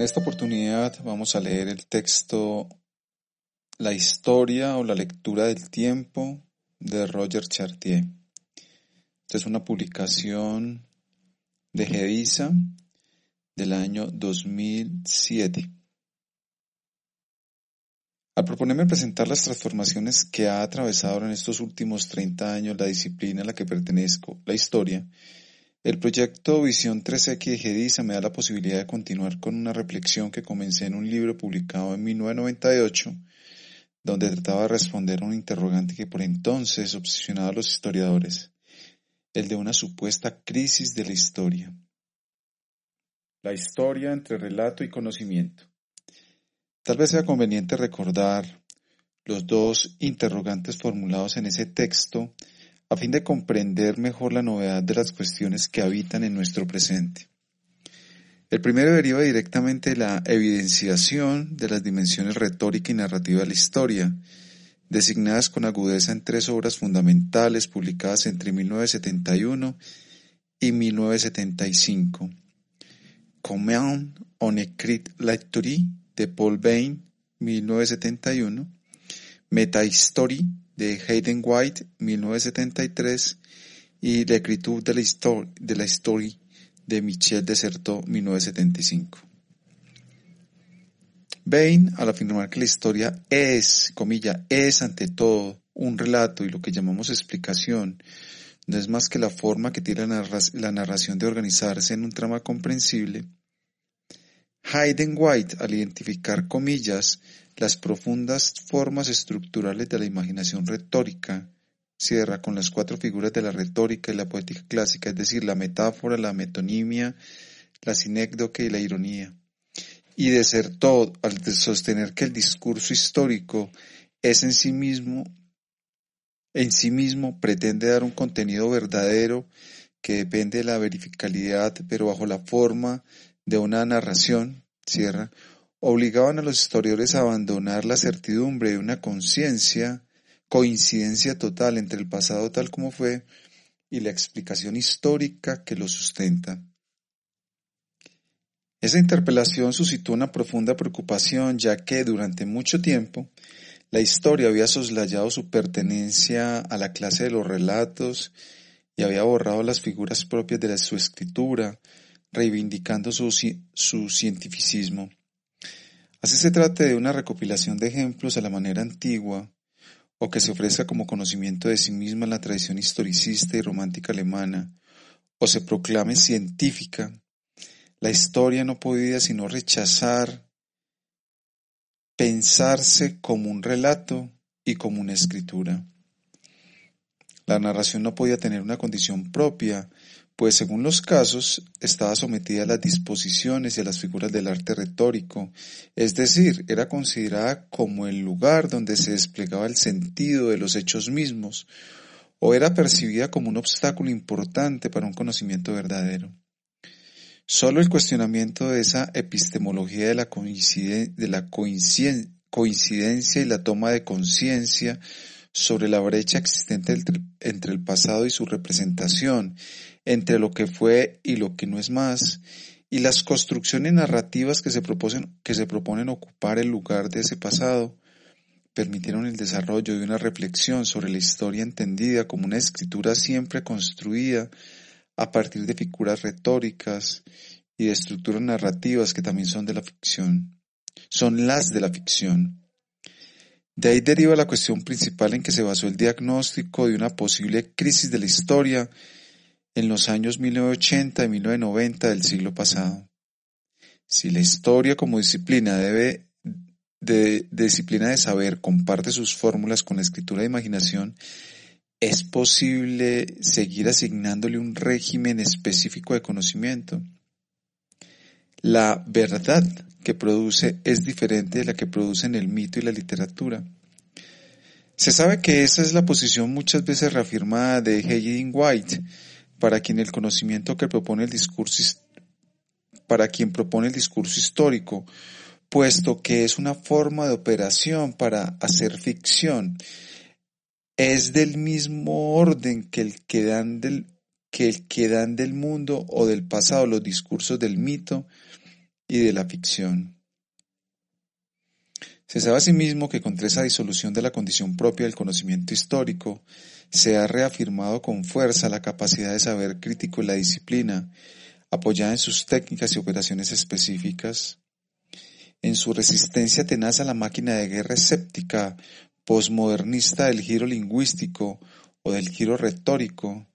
En esta oportunidad vamos a leer el texto La historia o la lectura del tiempo de Roger Chartier. Esta es una publicación de Gedisa del año 2007. Al proponerme presentar las transformaciones que ha atravesado en estos últimos 30 años la disciplina a la que pertenezco, la historia, el proyecto Visión 3X de Gedisa me da la posibilidad de continuar con una reflexión que comencé en un libro publicado en 1998, donde trataba de responder a un interrogante que por entonces obsesionaba a los historiadores, el de una supuesta crisis de la historia. La historia entre relato y conocimiento. Tal vez sea conveniente recordar los dos interrogantes formulados en ese texto a fin de comprender mejor la novedad de las cuestiones que habitan en nuestro presente. El primero deriva directamente de la evidenciación de las dimensiones retórica y narrativa de la historia, designadas con agudeza en tres obras fundamentales publicadas entre 1971 y 1975. Comment on écrit l'histoire de Paul Bain, 1971, Metahistorie de Hayden White, 1973, y La escritura de la, historia de la historia de Michel Desertot, 1975. Bain, al afirmar que la historia es, comilla, es ante todo un relato y lo que llamamos explicación, no es más que la forma que tiene la narración de organizarse en un trama comprensible, Hayden White, al identificar comillas, las profundas formas estructurales de la imaginación retórica, cierra con las cuatro figuras de la retórica y la poética clásica, es decir, la metáfora, la metonimia, la sinécdoque y la ironía. Y desertó al sostener que el discurso histórico es en sí mismo, en sí mismo pretende dar un contenido verdadero que depende de la verificabilidad, pero bajo la forma de una narración, cierra, obligaban a los historiadores a abandonar la certidumbre de una conciencia, coincidencia total entre el pasado tal como fue y la explicación histórica que lo sustenta. Esa interpelación suscitó una profunda preocupación ya que durante mucho tiempo la historia había soslayado su pertenencia a la clase de los relatos y había borrado las figuras propias de su escritura, reivindicando su, su cientificismo. Así se trate de una recopilación de ejemplos a la manera antigua, o que se ofrezca como conocimiento de sí misma la tradición historicista y romántica alemana, o se proclame científica, la historia no podía sino rechazar, pensarse como un relato y como una escritura. La narración no podía tener una condición propia, pues según los casos estaba sometida a las disposiciones y a las figuras del arte retórico, es decir, era considerada como el lugar donde se desplegaba el sentido de los hechos mismos, o era percibida como un obstáculo importante para un conocimiento verdadero. Solo el cuestionamiento de esa epistemología de la, de la coincidencia y la toma de conciencia sobre la brecha existente entre el pasado y su representación, entre lo que fue y lo que no es más, y las construcciones narrativas que se, proponen, ocupar el lugar de ese pasado, permitieron el desarrollo de una reflexión sobre la historia entendida como una escritura siempre construida a partir de figuras retóricas y de estructuras narrativas que también son de la ficción, son las de la ficción. De ahí deriva la cuestión principal en que se basó el diagnóstico de una posible crisis de la historia en los años 1980 y 1990 del siglo pasado. Si la historia como disciplina debe de, disciplina de saber comparte sus fórmulas con la escritura de imaginación, es posible seguir asignándole un régimen específico de conocimiento. La verdad que produce es diferente de la que producen el mito y la literatura. Se sabe que esa es la posición muchas veces reafirmada de Hayden White, para quien el conocimiento que propone el discurso para quien propone el discurso histórico, puesto que es una forma de operación para hacer ficción, es del mismo orden que el que dan del, que el que dan del mundo o del pasado los discursos del mito y de la ficción. Se sabe asimismo que contra esa disolución de la condición propia del conocimiento histórico, se ha reafirmado con fuerza la capacidad de saber crítico y la disciplina, apoyada en sus técnicas y operaciones específicas, en su resistencia tenaz a la máquina de guerra escéptica, posmodernista del giro lingüístico o del giro retórico,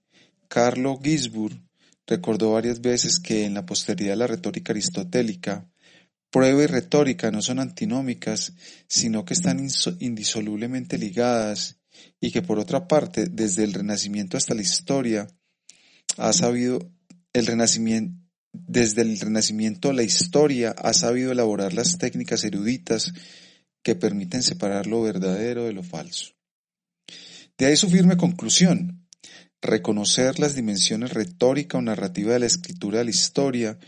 Carlo Gisburg recordó varias veces que en la posteridad la retórica aristotélica, prueba y retórica no son antinómicas, sino que están indisolublemente ligadas y que por otra parte, desde el Renacimiento hasta la historia, ha sabido el Renacimiento, desde el Renacimiento la historia ha sabido elaborar las técnicas eruditas que permiten separar lo verdadero de lo falso. De ahí su firme conclusión. Reconocer las dimensiones retórica o narrativa de la escritura de la historia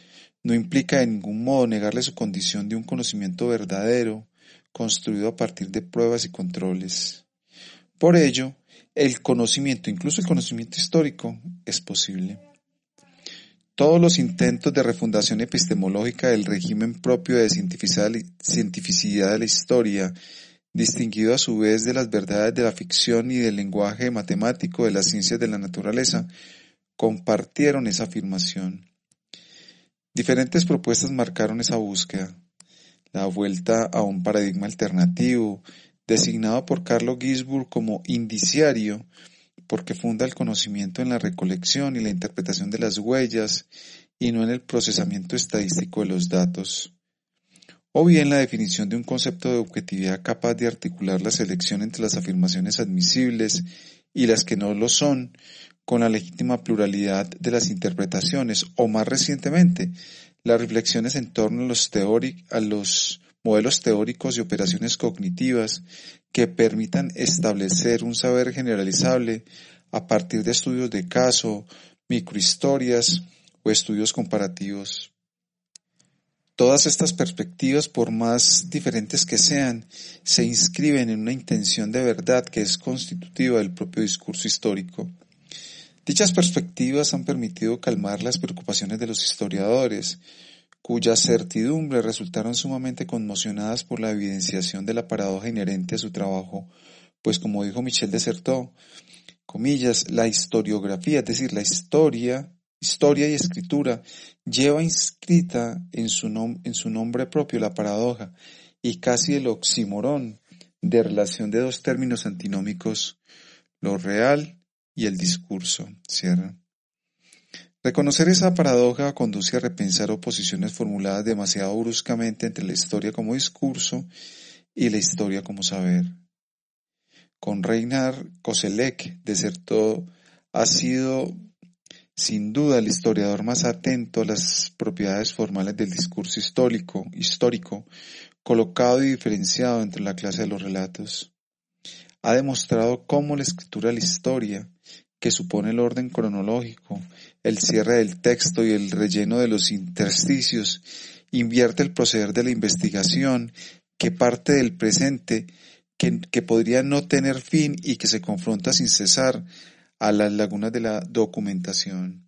no implica de ningún modo negarle su condición de un conocimiento verdadero, construido a partir de pruebas y controles. Por ello, el conocimiento, incluso el conocimiento histórico, es posible. Todos los intentos de refundación epistemológica del régimen propio de cientificidad de la historia, distinguido a su vez de las verdades de la ficción y del lenguaje matemático de las ciencias de la naturaleza, compartieron esa afirmación. Diferentes propuestas marcaron esa búsqueda. La vuelta a un paradigma alternativo, designado por Carlo Gisburg como indiciario, porque funda el conocimiento en la recolección y la interpretación de las huellas y no en el procesamiento estadístico de los datos. O bien la definición de un concepto de objetividad capaz de articular la selección entre las afirmaciones admisibles y las que no lo son, con la legítima pluralidad de las interpretaciones, o más recientemente, las reflexiones en torno a los, a los modelos teóricos y operaciones cognitivas que permitan establecer un saber generalizable a partir de estudios de caso, microhistorias o estudios comparativos. Todas estas perspectivas, por más diferentes que sean, se inscriben en una intención de verdad que es constitutiva del propio discurso histórico. Dichas perspectivas han permitido calmar las preocupaciones de los historiadores, cuyas certidumbres resultaron sumamente conmocionadas por la evidenciación de la paradoja inherente a su trabajo, pues como dijo Michel Desertot, comillas, la historiografía, es decir, la historia, historia y escritura, lleva inscrita en su, en su nombre propio la paradoja y casi el oxímoron de relación de dos términos antinómicos, lo real y el discurso. Cierra. Reconocer esa paradoja conduce a repensar oposiciones formuladas demasiado bruscamente entre la historia como discurso y la historia como saber. Con Reinhard Koselleck, desertó, ha sido sin duda el historiador más atento a las propiedades formales del discurso histórico, histórico, colocado y diferenciado entre la clase de los relatos. Ha demostrado cómo la escritura de la historia que supone el orden cronológico, el cierre del texto y el relleno de los intersticios, invierte el proceder de la investigación que parte del presente, que, que podría no tener fin y que se confronta sin cesar a las lagunas de la documentación.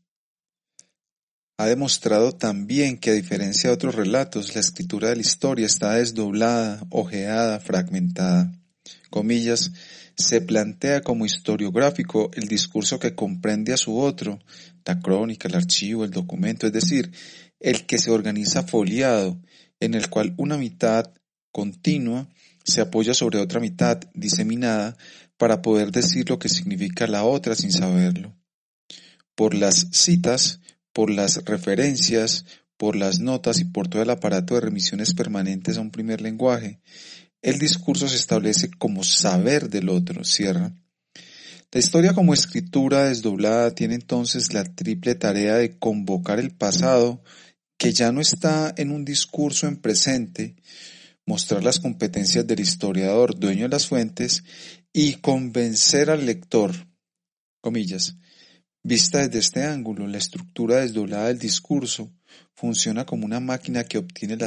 Ha demostrado también que a diferencia de otros relatos, la escritura de la historia está desdoblada, ojeada, fragmentada. Comillas, se plantea como historiográfico el discurso que comprende a su otro, la crónica, el archivo, el documento, es decir, el que se organiza foliado, en el cual una mitad continua se apoya sobre otra mitad diseminada para poder decir lo que significa la otra sin saberlo. Por las citas, por las referencias, por las notas y por todo el aparato de remisiones permanentes a un primer lenguaje, el discurso se establece como saber del otro, cierra. La historia como escritura desdoblada tiene entonces la triple tarea de convocar el pasado, que ya no está en un discurso en presente, mostrar las competencias del historiador, dueño de las fuentes, y convencer al lector, comillas, vista desde este ángulo, la estructura desdoblada del discurso funciona como una máquina que obtiene,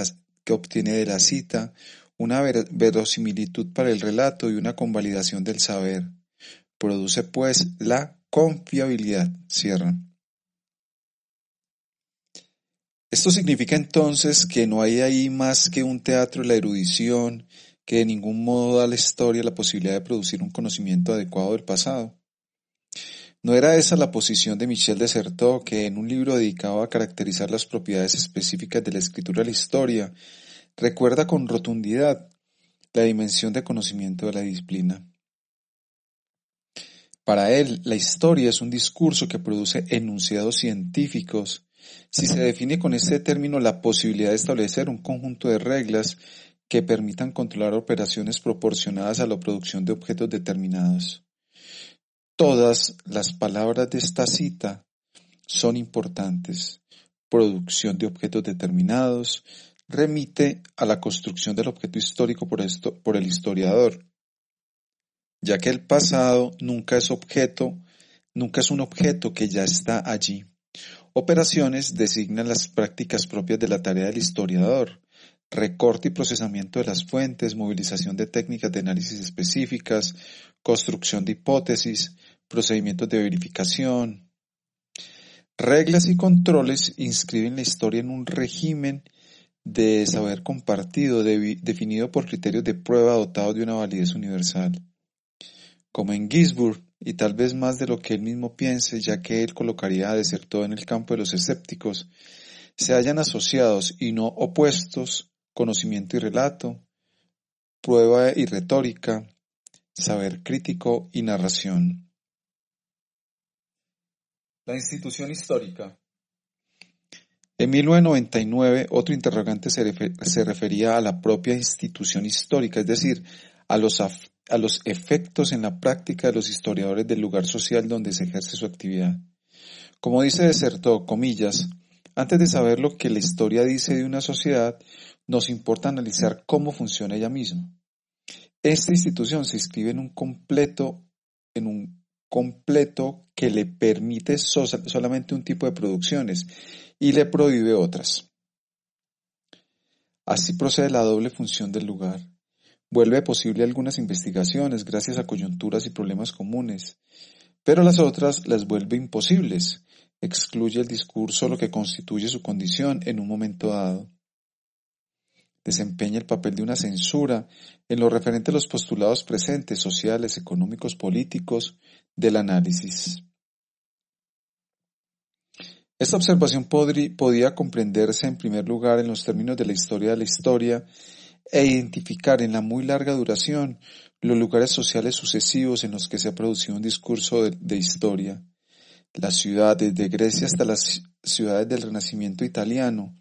que obtiene de la cita una verosimilitud para el relato y una convalidación del saber. Produce pues la confiabilidad. Cierra. Esto significa entonces que no hay ahí más que un teatro de la erudición, que de ningún modo da a la historia la posibilidad de producir un conocimiento adecuado del pasado. No era esa la posición de Michel de Certeau, que en un libro dedicado a caracterizar las propiedades específicas de la escritura de la historia, recuerda con rotundidad la dimensión de conocimiento de la disciplina. Para él, la historia es un discurso que produce enunciados científicos. Si se define con este término la posibilidad de establecer un conjunto de reglas que permitan controlar operaciones proporcionadas a la producción de objetos determinados. Todas las palabras de esta cita son importantes. Producción de objetos determinados remite a la construcción del objeto histórico por, el historiador ya que el pasado nunca es objeto, nunca es un objeto que ya está allí. Operaciones designan las prácticas propias de la tarea del historiador, recorte y procesamiento de las fuentes, movilización de técnicas de análisis específicas, construcción de hipótesis, procedimientos de verificación. Reglas y controles inscriben la historia en un régimen de saber compartido definido por criterios de prueba dotados de una validez universal como en Gisburg, y tal vez más de lo que él mismo piense, ya que él colocaría de ser todo en el campo de los escépticos, se hallan asociados y no opuestos conocimiento y relato, prueba y retórica, saber crítico y narración. La institución histórica. En 1999, otro interrogante se, refería a la propia institución histórica, es decir, a los, a los efectos en la práctica de los historiadores del lugar social donde se ejerce su actividad. Como dice Deserto, comillas, antes de saber lo que la historia dice de una sociedad, nos importa analizar cómo funciona ella misma. Esta institución se inscribe en un completo, en un completo que le permite solamente un tipo de producciones y le prohíbe otras. Así procede la doble función del lugar vuelve posible algunas investigaciones gracias a coyunturas y problemas comunes, pero las otras las vuelve imposibles, excluye el discurso lo que constituye su condición en un momento dado. Desempeña el papel de una censura en lo referente a los postulados presentes, sociales, económicos, políticos, del análisis. Esta observación podría comprenderse en primer lugar en los términos de la historia de la historia e identificar en la muy larga duración los lugares sociales sucesivos en los que se ha producido un discurso de, historia. Las ciudades de Grecia hasta las ciudades del Renacimiento italiano,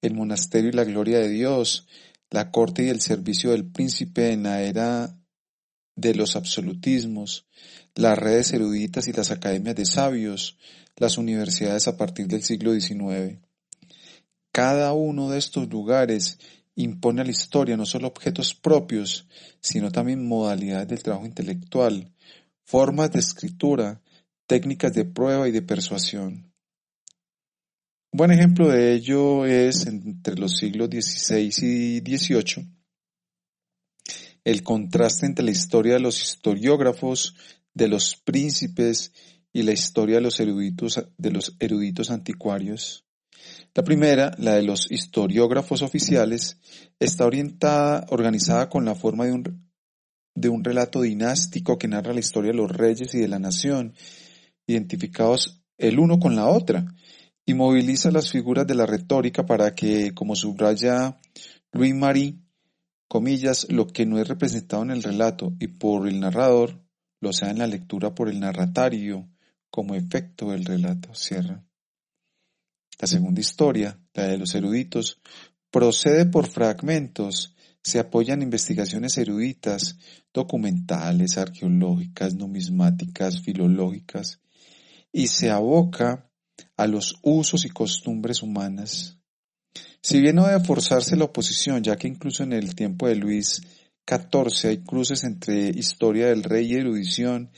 el monasterio y la gloria de Dios, la corte y el servicio del príncipe en la era de los absolutismos, las redes eruditas y las academias de sabios, las universidades a partir del siglo XIX. Cada uno de estos lugares impone a la historia no solo objetos propios, sino también modalidades del trabajo intelectual, formas de escritura, técnicas de prueba y de persuasión. Un buen ejemplo de ello es entre los siglos XVI y XVIII el contraste entre la historia de los historiógrafos, de los príncipes y la historia de los eruditos, de los eruditos anticuarios. La primera, la de los historiógrafos oficiales, está orientada, organizada con la forma de un, de un relato dinástico que narra la historia de los reyes y de la nación, identificados el uno con la otra, y moviliza las figuras de la retórica para que, como subraya Louis Marie, comillas, lo que no es representado en el relato y por el narrador, lo sea en la lectura por el narratario, como efecto del relato. Cierra. La segunda historia, la de los eruditos, procede por fragmentos, se apoya en investigaciones eruditas, documentales, arqueológicas, numismáticas, filológicas, y se aboca a los usos y costumbres humanas. Si bien no debe forzarse la oposición, ya que incluso en el tiempo de Luis XIV hay cruces entre historia del rey y erudición,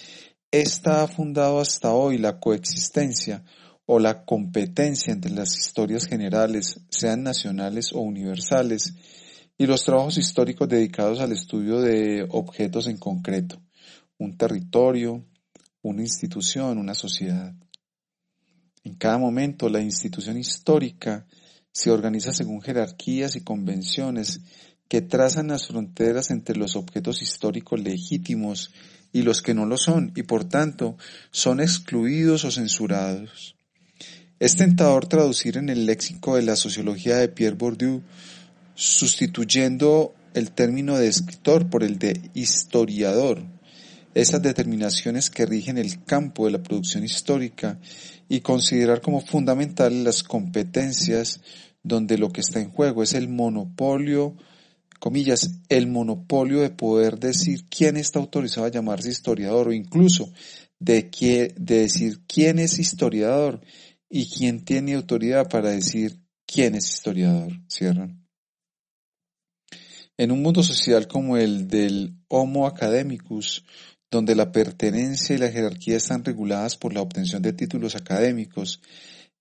esta ha fundado hasta hoy la coexistencia o la competencia entre las historias generales, sean nacionales o universales, y los trabajos históricos dedicados al estudio de objetos en concreto, un territorio, una institución, una sociedad. En cada momento la institución histórica se organiza según jerarquías y convenciones que trazan las fronteras entre los objetos históricos legítimos y los que no lo son y por tanto son excluidos o censurados. Es tentador traducir en el léxico de la sociología de Pierre Bourdieu, sustituyendo el término de escritor por el de historiador, esas determinaciones que rigen el campo de la producción histórica y considerar como fundamentales las competencias donde lo que está en juego es el monopolio, comillas, el monopolio de poder decir quién está autorizado a llamarse historiador o incluso de, de decir quién es historiador y quién tiene autoridad para decir quién es historiador. Cierran. En un mundo social como el del Homo academicus, donde la pertenencia y la jerarquía están reguladas por la obtención de títulos académicos,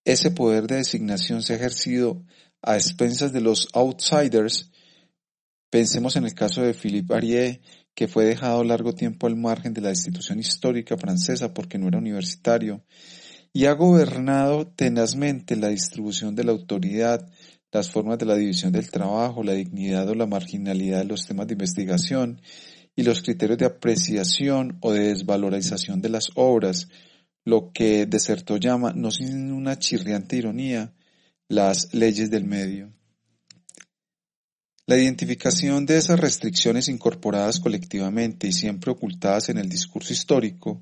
ese poder de designación se ha ejercido a expensas de los outsiders. Pensemos en el caso de Philippe Arié, que fue dejado largo tiempo al margen de la institución histórica francesa porque no era universitario, y ha gobernado tenazmente la distribución de la autoridad, las formas de la división del trabajo, la dignidad o la marginalidad de los temas de investigación, y los criterios de apreciación o de desvalorización de las obras, lo que Deserto llama, no sin una chirriante ironía, las leyes del medio. La identificación de esas restricciones incorporadas colectivamente y siempre ocultadas en el discurso histórico,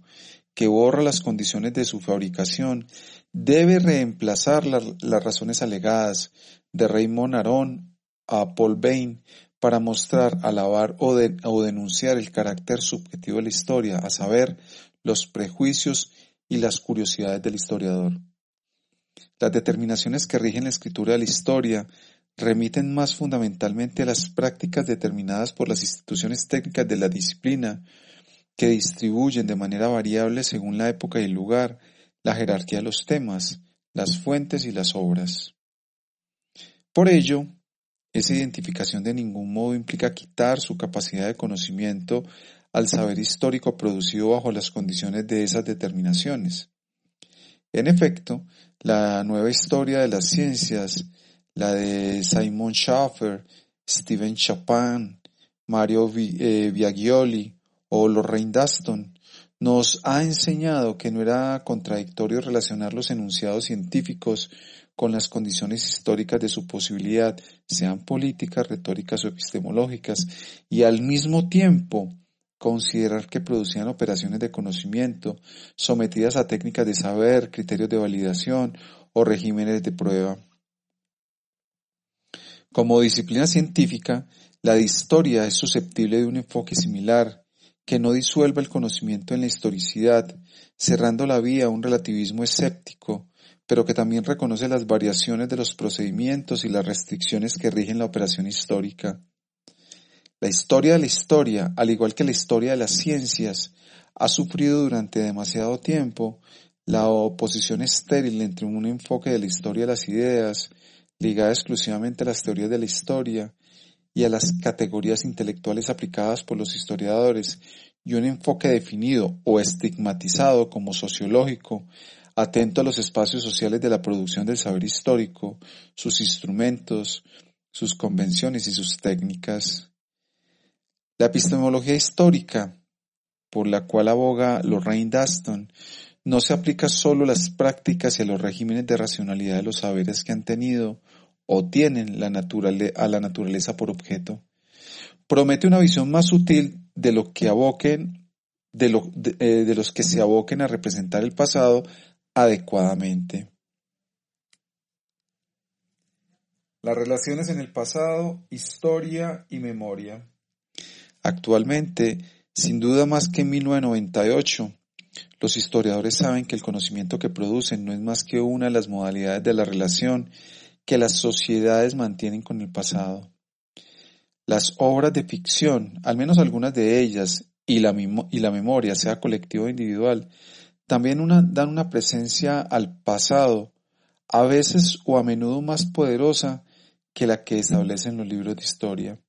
que borra las condiciones de su fabricación, debe reemplazar las razones alegadas de Raymond Aron a Paul Bain para mostrar, alabar o, o denunciar el carácter subjetivo de la historia, a saber, los prejuicios y las curiosidades del historiador. Las determinaciones que rigen la escritura de la historia remiten más fundamentalmente a las prácticas determinadas por las instituciones técnicas de la disciplina, que distribuyen de manera variable según la época y el lugar la jerarquía de los temas, las fuentes y las obras. Por ello, esa identificación de ningún modo implica quitar su capacidad de conocimiento al saber histórico producido bajo las condiciones de esas determinaciones. En efecto, la nueva historia de las ciencias, la de Simon Schaffer, Stephen Chapin, Mario eh, Viagioli o Lorraine Daston, nos ha enseñado que no era contradictorio relacionar los enunciados científicos con las condiciones históricas de su posibilidad, sean políticas, retóricas o epistemológicas, y al mismo tiempo considerar que producían operaciones de conocimiento sometidas a técnicas de saber, criterios de validación o regímenes de prueba. Como disciplina científica, la historia es susceptible de un enfoque similar, que no disuelva el conocimiento en la historicidad, cerrando la vía a un relativismo escéptico, pero que también reconoce las variaciones de los procedimientos y las restricciones que rigen la operación histórica. La historia de la historia, al igual que la historia de las ciencias, ha sufrido durante demasiado tiempo la oposición estéril entre un enfoque de la historia de las ideas, ligada exclusivamente a las teorías de la historia, y a las categorías intelectuales aplicadas por los historiadores, y un enfoque definido o estigmatizado como sociológico, atento a los espacios sociales de la producción del saber histórico, sus instrumentos, sus convenciones y sus técnicas. La epistemología histórica, por la cual aboga Lorraine Daston, no se aplica solo a las prácticas y a los regímenes de racionalidad de los saberes que han tenido o tienen la a la naturaleza por objeto. Promete una visión más sutil de lo que aboquen, de, eh, de los que se aboquen a representar el pasado adecuadamente. Las relaciones en el pasado, historia y memoria. Actualmente, sin duda más que en 1998, los historiadores saben que el conocimiento que producen no es más que una de las modalidades de la relación que las sociedades mantienen con el pasado. Las obras de ficción, al menos algunas de ellas, y la, memoria, sea colectiva o individual, también dan una presencia al pasado, a veces o a menudo más poderosa que la que establecen los libros de historia.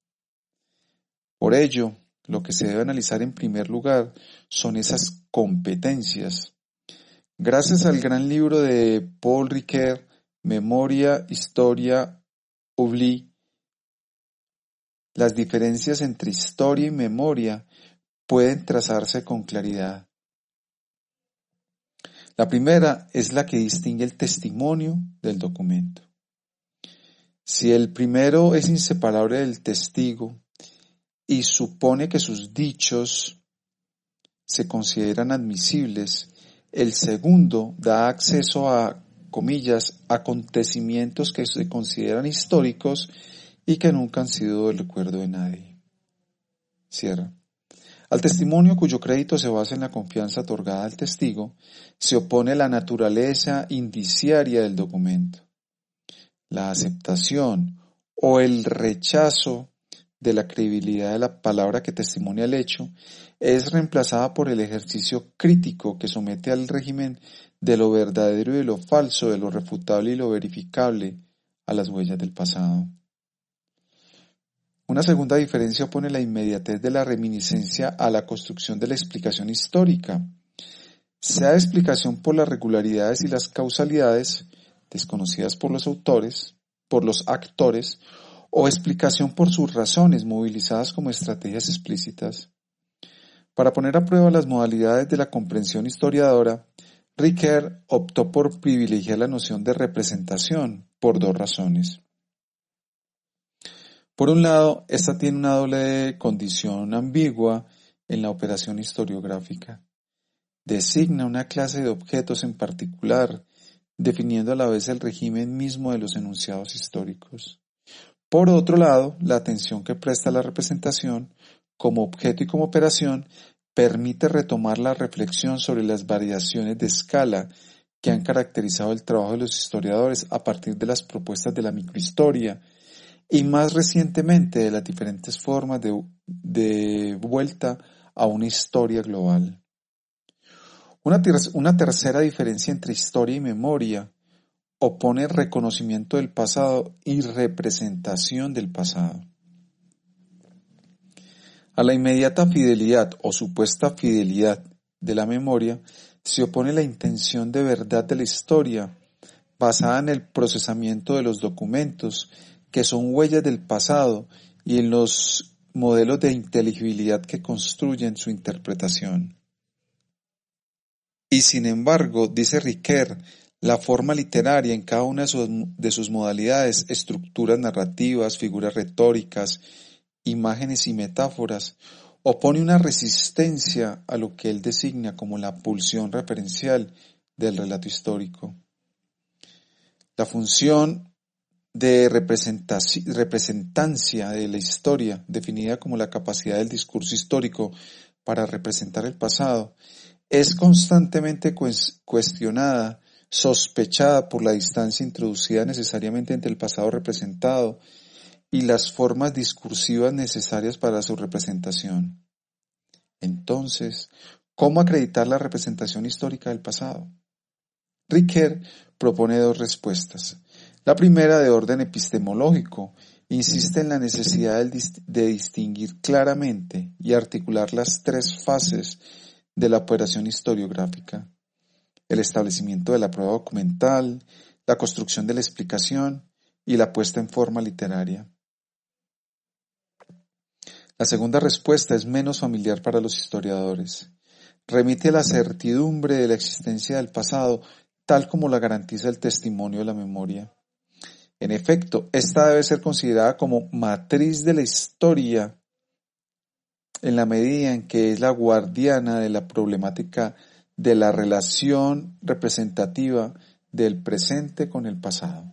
Por ello, lo que se debe analizar en primer lugar son esas competencias. Gracias al gran libro de Paul Ricoeur, Memoria, Historia, Oubli, las diferencias entre historia y memoria pueden trazarse con claridad. La primera es la que distingue el testimonio del documento. Si el primero es inseparable del testigo y supone que sus dichos se consideran admisibles, el segundo da acceso a, comillas, acontecimientos que se consideran históricos y que nunca han sido del recuerdo de nadie. Cierra. Al testimonio cuyo crédito se basa en la confianza otorgada al testigo, se opone la naturaleza indiciaria del documento. La aceptación o el rechazo de la credibilidad de la palabra que testimonia el hecho es reemplazada por el ejercicio crítico que somete al régimen de lo verdadero y de lo falso, de lo refutable y lo verificable a las huellas del pasado. Una segunda diferencia opone la inmediatez de la reminiscencia a la construcción de la explicación histórica, sea explicación por las regularidades y las causalidades desconocidas por los autores, por los actores, o explicación por sus razones movilizadas como estrategias explícitas. Para poner a prueba las modalidades de la comprensión historiadora, Ricoeur optó por privilegiar la noción de representación por dos razones. Por un lado, esta tiene una doble condición ambigua en la operación historiográfica. Designa una clase de objetos en particular, definiendo a la vez el régimen mismo de los enunciados históricos. Por otro lado, la atención que presta la representación, como objeto y como operación, permite retomar la reflexión sobre las variaciones de escala que han caracterizado el trabajo de los historiadores a partir de las propuestas de la microhistoria, y más recientemente de las diferentes formas de, vuelta a una historia global. Una, tercera diferencia entre historia y memoria opone reconocimiento del pasado y representación del pasado. A la inmediata fidelidad o supuesta fidelidad de la memoria se opone la intención de verdad de la historia, basada en el procesamiento de los documentos que son huellas del pasado y en los modelos de inteligibilidad que construyen su interpretación. Y sin embargo, dice Riquet, la forma literaria en cada una de sus, modalidades, estructuras narrativas, figuras retóricas, imágenes y metáforas, opone una resistencia a lo que él designa como la pulsión referencial del relato histórico. La función de representancia de la historia, definida como la capacidad del discurso histórico para representar el pasado, es constantemente cuestionada, sospechada por la distancia introducida necesariamente entre el pasado representado y las formas discursivas necesarias para su representación. Entonces, ¿cómo acreditar la representación histórica del pasado? Ricker propone dos respuestas. La primera, de orden epistemológico, insiste en la necesidad de distinguir claramente y articular las tres fases de la operación historiográfica. El establecimiento de la prueba documental, la construcción de la explicación y la puesta en forma literaria. La segunda respuesta es menos familiar para los historiadores. Remite a la certidumbre de la existencia del pasado tal como la garantiza el testimonio de la memoria. En efecto, esta debe ser considerada como matriz de la historia en la medida en que es la guardiana de la problemática de la relación representativa del presente con el pasado.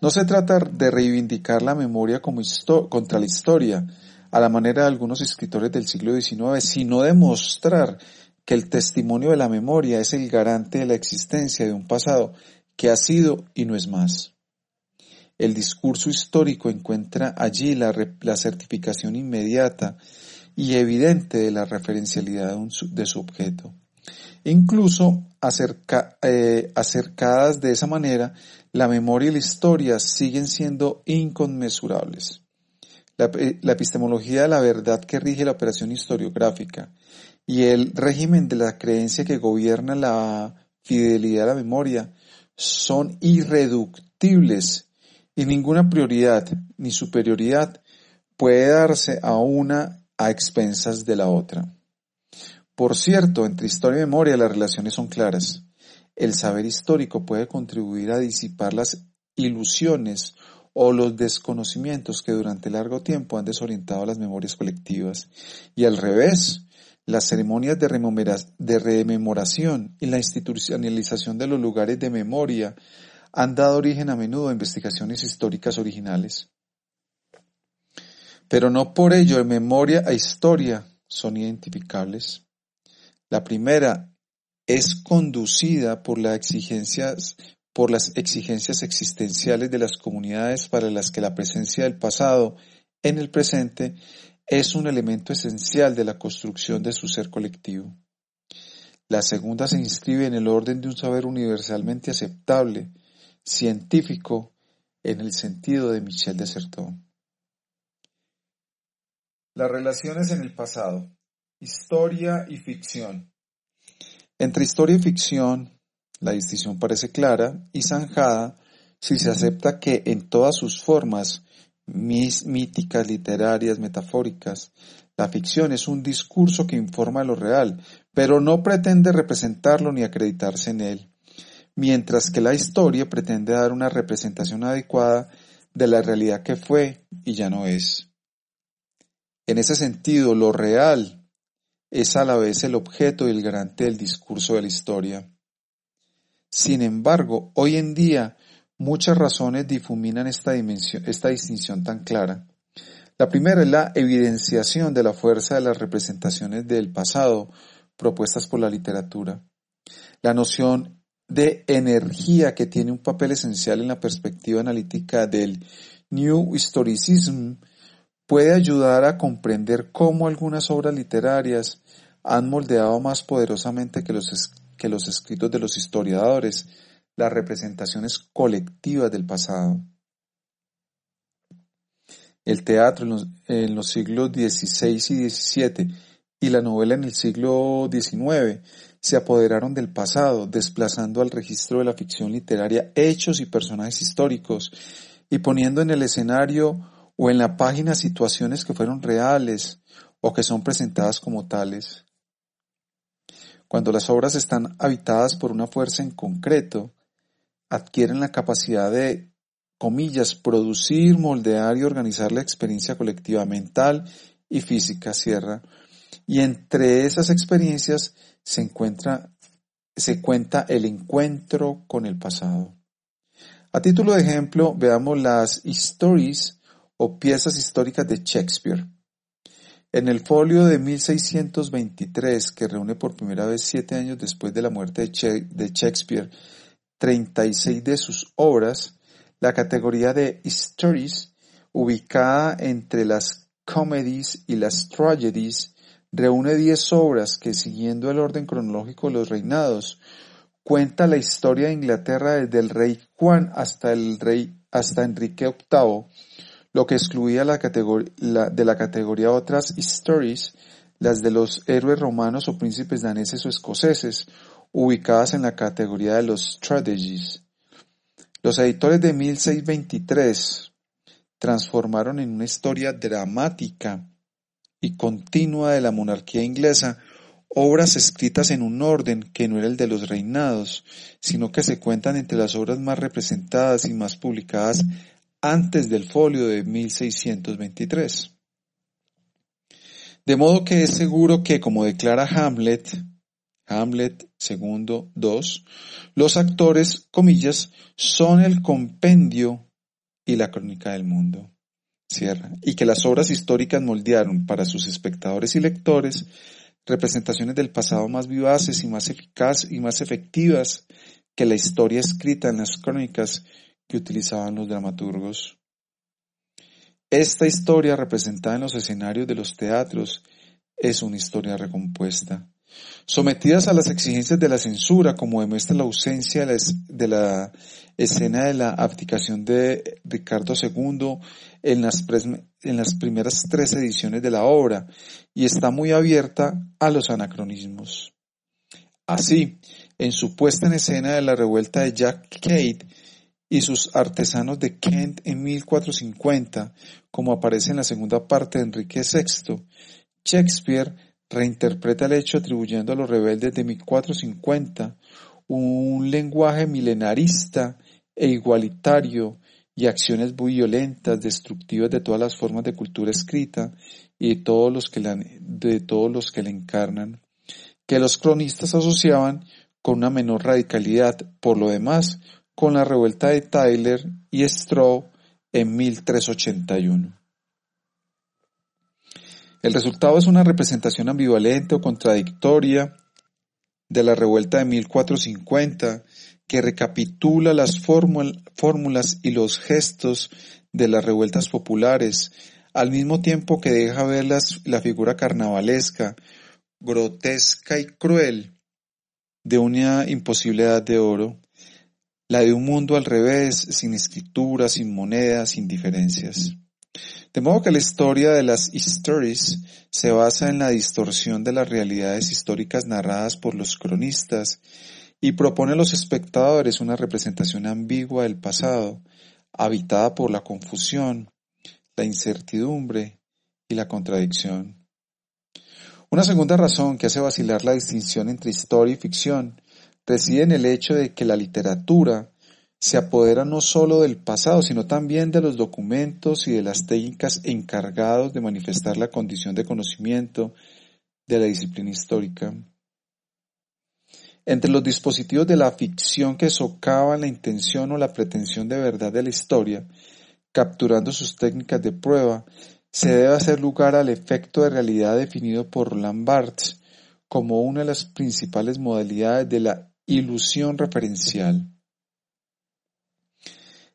No se trata de reivindicar la memoria como contra la historia, a la manera de algunos escritores del siglo XIX, sino demostrar que el testimonio de la memoria es el garante de la existencia de un pasado que ha sido y no es más. El discurso histórico encuentra allí la, certificación inmediata y evidente de la referencialidad de, su objeto. Incluso eh, acercadas de esa manera, la memoria y la historia siguen siendo inconmensurables. La, la, epistemología de la verdad que rige la operación historiográfica y el régimen de la creencia que gobierna la fidelidad a la memoria son irreductibles y ninguna prioridad ni superioridad puede darse a una a expensas de la otra. Por cierto, entre historia y memoria las relaciones son claras. El saber histórico puede contribuir a disipar las ilusiones o los desconocimientos que durante largo tiempo han desorientado las memorias colectivas. Y al revés, las ceremonias de, rememoración y la institucionalización de los lugares de memoria han dado origen a menudo a investigaciones históricas originales. Pero no por ello memoria e historia son identificables. La primera es conducida por, las exigencias, existenciales de las comunidades para las que la presencia del pasado en el presente es un elemento esencial de la construcción de su ser colectivo. La segunda se inscribe en el orden de un saber universalmente aceptable, científico en el sentido de Michel de Certeau. Las relaciones en el pasado. Historia y ficción. Entre historia y ficción, la distinción parece clara y zanjada si se acepta que en todas sus formas, míticas, literarias, metafóricas, la ficción es un discurso que informa lo real, pero no pretende representarlo ni acreditarse en él mientras que la historia pretende dar una representación adecuada de la realidad que fue y ya no es. En ese sentido, lo real es a la vez el objeto y el garante del discurso de la historia. Sin embargo, hoy en día muchas razones difuminan esta, esta distinción tan clara. La primera es la evidenciación de la fuerza de las representaciones del pasado propuestas por la literatura. La noción de energía que tiene un papel esencial en la perspectiva analítica del New Historicism puede ayudar a comprender cómo algunas obras literarias han moldeado más poderosamente que los, que los escritos de los historiadores las representaciones colectivas del pasado. El teatro en los, en los siglos XVI y XVII y la novela en el siglo XIX se apoderaron del pasado, desplazando al registro de la ficción literaria hechos y personajes históricos y poniendo en el escenario o en la página situaciones que fueron reales o que son presentadas como tales. Cuando las obras están habitadas por una fuerza en concreto, adquieren la capacidad de, comillas, producir, moldear y organizar la experiencia colectiva mental y física, cierra, y entre esas experiencias se encuentra, se cuenta el encuentro con el pasado. A título de ejemplo, veamos las stories o piezas históricas de Shakespeare. En el folio de 1623, que reúne por primera vez siete años después de la muerte de Shakespeare, 36 de sus obras, la categoría de stories, ubicada entre las comedies y las tragedies, reúne diez obras que, siguiendo el orden cronológico de los reinados, cuenta la historia de Inglaterra desde el rey Juan hasta el rey hasta Enrique VIII, lo que excluía de la categoría otras stories, las de los héroes romanos o príncipes daneses o escoceses, ubicadas en la categoría de los strategies. Los editores de 1623 transformaron en una historia dramática y continua de la monarquía inglesa, obras escritas en un orden que no era el de los reinados, sino que se cuentan entre las obras más representadas y más publicadas antes del folio de 1623. De modo que es seguro que, como declara Hamlet, Hamlet segundo 2, los actores, comillas, son el compendio y la crónica del mundo. Cierra. Y que las obras históricas moldearon para sus espectadores y lectores representaciones del pasado más vivaces y más eficaces y más efectivas que la historia escrita en las crónicas que utilizaban los dramaturgos. Esta historia representada en los escenarios de los teatros es una historia recompuesta. Sometidas a las exigencias de la censura, como demuestra la ausencia de la, escena de la abdicación de Ricardo II en las, en las primeras tres ediciones de la obra, y está muy abierta a los anacronismos. Así, en su puesta en escena de la revuelta de Jack Cade y sus artesanos de Kent en 1450, como aparece en la segunda parte de Enrique VI, Shakespeare reinterpreta el hecho atribuyendo a los rebeldes de 1450 un lenguaje milenarista e igualitario y acciones muy violentas, destructivas de todas las formas de cultura escrita y de todos los que la, de todos los que la encarnan, que los cronistas asociaban con una menor radicalidad, por lo demás, con la revuelta de Tyler y Straw en 1381. El resultado es una representación ambivalente o contradictoria de la revuelta de 1450 que recapitula las fórmulas y los gestos de las revueltas populares, al mismo tiempo que deja ver la figura carnavalesca, grotesca y cruel de una imposible edad de oro, la de un mundo al revés, sin escritura, sin monedas, sin diferencias. De modo que la historia de las stories se basa en la distorsión de las realidades históricas narradas por los cronistas y propone a los espectadores una representación ambigua del pasado, habitada por la confusión, la incertidumbre y la contradicción. Una segunda razón que hace vacilar la distinción entre historia y ficción reside en el hecho de que la literatura se apodera no sólo del pasado, sino también de los documentos y de las técnicas encargados de manifestar la condición de conocimiento de la disciplina histórica. Entre los dispositivos de la ficción que socavan la intención o la pretensión de verdad de la historia, capturando sus técnicas de prueba, se debe hacer lugar al efecto de realidad definido por Roland Barthes como una de las principales modalidades de la ilusión referencial.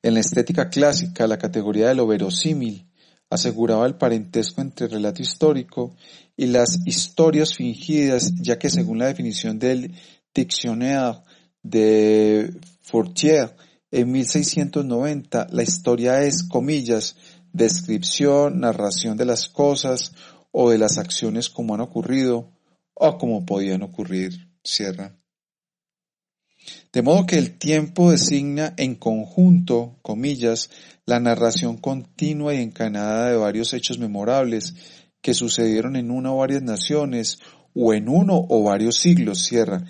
En la estética clásica, la categoría de lo verosímil aseguraba el parentesco entre el relato histórico y las historias fingidas, ya que según la definición del Dictionnaire de Fortier en 1690, la historia es, comillas, descripción, narración de las cosas o de las acciones como han ocurrido o como podían ocurrir. Cierra. De modo que el tiempo designa en conjunto, comillas, la narración continua y encanada de varios hechos memorables que sucedieron en una o varias naciones o en uno o varios siglos, cierra,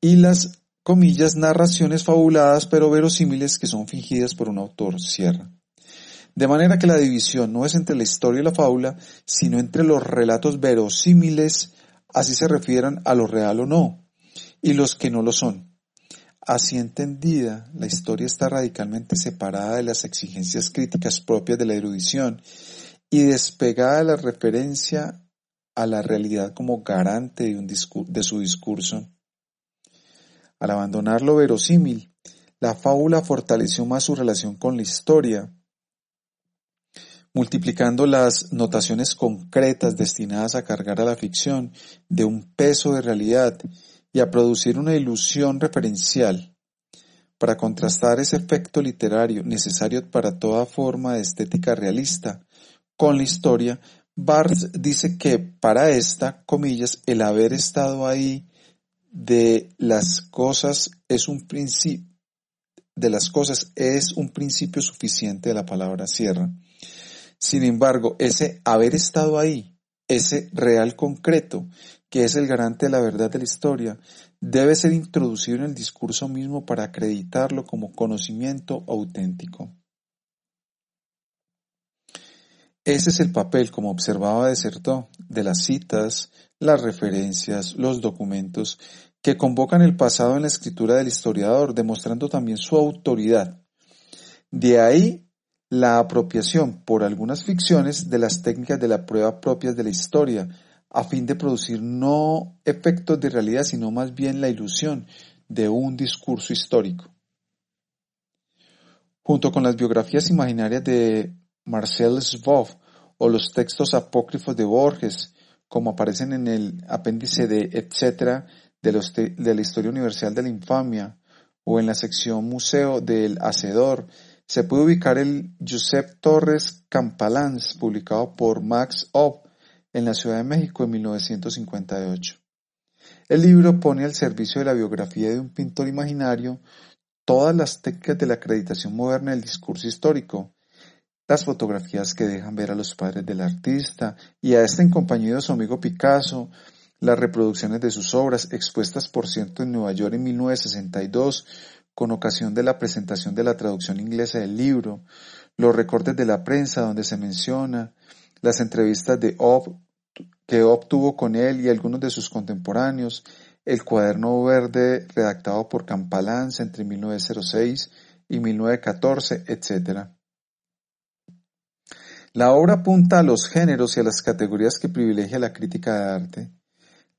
y las, comillas, narraciones fabuladas pero verosímiles que son fingidas por un autor, cierra. De manera que la división no es entre la historia y la fábula, sino entre los relatos verosímiles, así se refieran a lo real o no, y los que no lo son. Así entendida, la historia está radicalmente separada de las exigencias críticas propias de la erudición y despegada de la referencia a la realidad como garante de, de su discurso. Al abandonar lo verosímil, la fábula fortaleció más su relación con la historia, multiplicando las notaciones concretas destinadas a cargar a la ficción de un peso de realidad y a producir una ilusión referencial. Para contrastar ese efecto literario necesario para toda forma de estética realista con la historia, Barthes dice que para esta, comillas, el haber estado ahí de las cosas es un principio de las cosas es un principio suficiente de la palabra sierra. Sin embargo, ese haber estado ahí, ese real concreto, que es el garante de la verdad de la historia, debe ser introducido en el discurso mismo para acreditarlo como conocimiento auténtico. Ese es el papel, como observaba Desertó, de las citas, las referencias, los documentos que convocan el pasado en la escritura del historiador, demostrando también su autoridad. De ahí la apropiación por algunas ficciones de las técnicas de la prueba propias de la historia, a fin de producir no efectos de realidad, sino más bien la ilusión de un discurso histórico. Junto con las biografías imaginarias de Marcel Svov o los textos apócrifos de Borges, como aparecen en el apéndice de etcétera de, de la Historia Universal de la Infamia, o en la sección Museo del Hacedor, se puede ubicar el Josep Torres Campalans, publicado por Max Ob en la Ciudad de México en 1958. El libro pone al servicio de la biografía de un pintor imaginario todas las técnicas de la acreditación moderna del discurso histórico, las fotografías que dejan ver a los padres del artista y a este en compañía de su amigo Picasso, las reproducciones de sus obras expuestas por cierto en Nueva York en 1962 con ocasión de la presentación de la traducción inglesa del libro, los recortes de la prensa donde se menciona, las entrevistas de Ob que obtuvo con él y algunos de sus contemporáneos, el cuaderno verde redactado por Campalans entre 1906 y 1914, etc. La obra apunta a los géneros y a las categorías que privilegia la crítica de arte,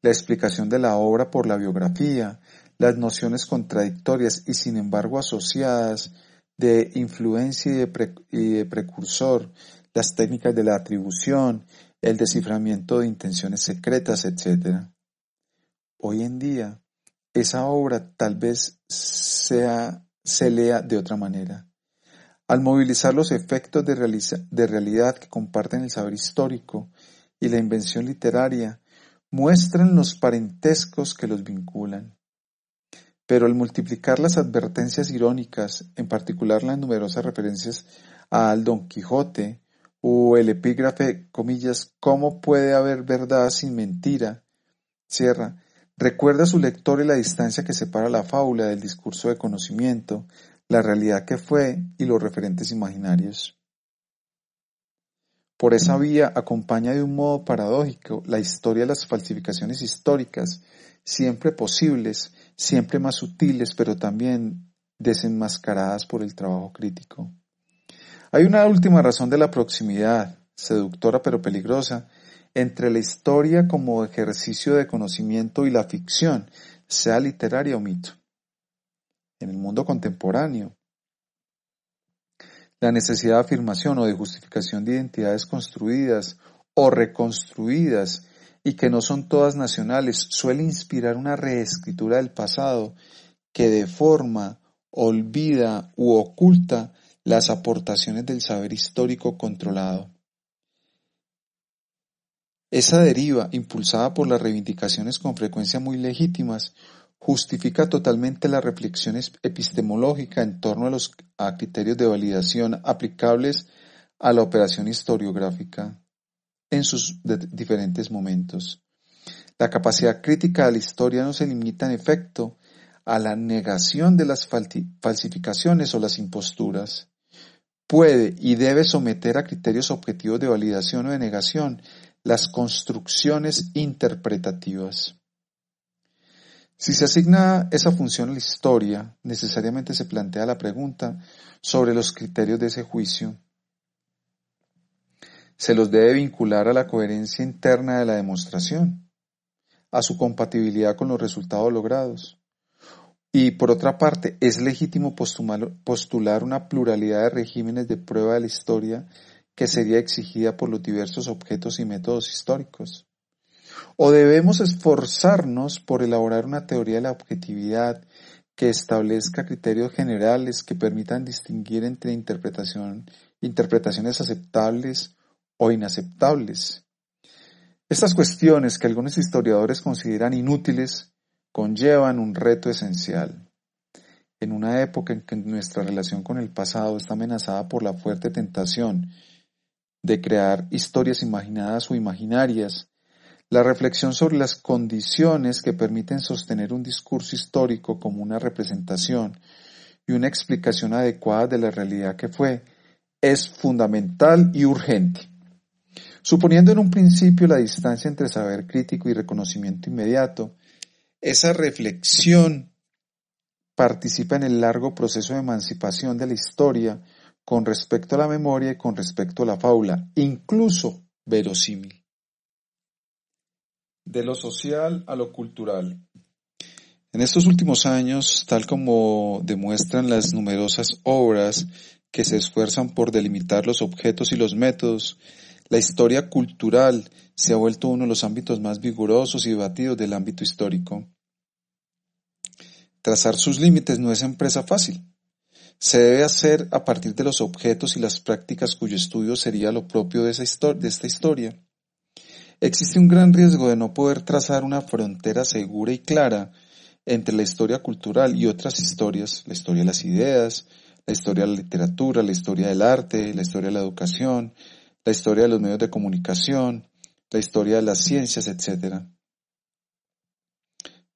la explicación de la obra por la biografía, las nociones contradictorias y sin embargo asociadas de influencia y de, precursor, las técnicas de la atribución, el desciframiento de intenciones secretas, etc. Hoy en día, esa obra tal vez sea, se lea de otra manera. Al movilizar los efectos de, de realidad que comparten el saber histórico y la invención literaria, muestran los parentescos que los vinculan. Pero al multiplicar las advertencias irónicas, en particular las numerosas referencias al Don Quijote o el epígrafe, comillas, ¿cómo puede haber verdad sin mentira? Cierra, recuerda a su lector la distancia que separa la fábula del discurso de conocimiento, la realidad que fue y los referentes imaginarios. Por esa vía acompaña de un modo paradójico la historia de las falsificaciones históricas, siempre posibles, siempre más sutiles, pero también desenmascaradas por el trabajo crítico. Hay una última razón de la proximidad, seductora pero peligrosa, entre la historia como ejercicio de conocimiento y la ficción, sea literaria o mito. En el mundo contemporáneo, la necesidad de afirmación o de justificación de identidades construidas o reconstruidas y que no son todas nacionales, suele inspirar una reescritura del pasado que deforma, olvida u oculta las aportaciones del saber histórico controlado. Esa deriva, impulsada por las reivindicaciones con frecuencia muy legítimas, justifica totalmente la reflexión epistemológica en torno a los criterios de validación aplicables a la operación historiográfica en sus diferentes momentos. La capacidad crítica de la historia no se limita en efecto a la negación de las falsificaciones o las imposturas. Puede y debe someter a criterios objetivos de validación o de negación las construcciones interpretativas. Si se asigna esa función a la historia, necesariamente se plantea la pregunta sobre los criterios de ese juicio se los debe vincular a la coherencia interna de la demostración, a su compatibilidad con los resultados logrados. Y por otra parte, es legítimo postular una pluralidad de regímenes de prueba de la historia que sería exigida por los diversos objetos y métodos históricos. O debemos esforzarnos por elaborar una teoría de la objetividad que establezca criterios generales que permitan distinguir entre interpretaciones aceptables o inaceptables. Estas cuestiones que algunos historiadores consideran inútiles conllevan un reto esencial. En una época en que nuestra relación con el pasado está amenazada por la fuerte tentación de crear historias imaginadas o imaginarias, la reflexión sobre las condiciones que permiten sostener un discurso histórico como una representación y una explicación adecuada de la realidad que fue es fundamental y urgente. Suponiendo en un principio la distancia entre saber crítico y reconocimiento inmediato, esa reflexión participa en el largo proceso de emancipación de la historia con respecto a la memoria y con respecto a la fábula, incluso verosímil. De lo social a lo cultural. En estos últimos años, tal como demuestran las numerosas obras que se esfuerzan por delimitar los objetos y los métodos, la historia cultural se ha vuelto uno de los ámbitos más vigorosos y debatidos del ámbito histórico. Trazar sus límites no es empresa fácil. Se debe hacer a partir de los objetos y las prácticas cuyo estudio sería lo propio de, de esta historia. Existe un gran riesgo de no poder trazar una frontera segura y clara entre la historia cultural y otras historias, la historia de las ideas, la historia de la literatura, la historia del arte, la historia de la educación, la historia de los medios de comunicación, la historia de las ciencias, etc.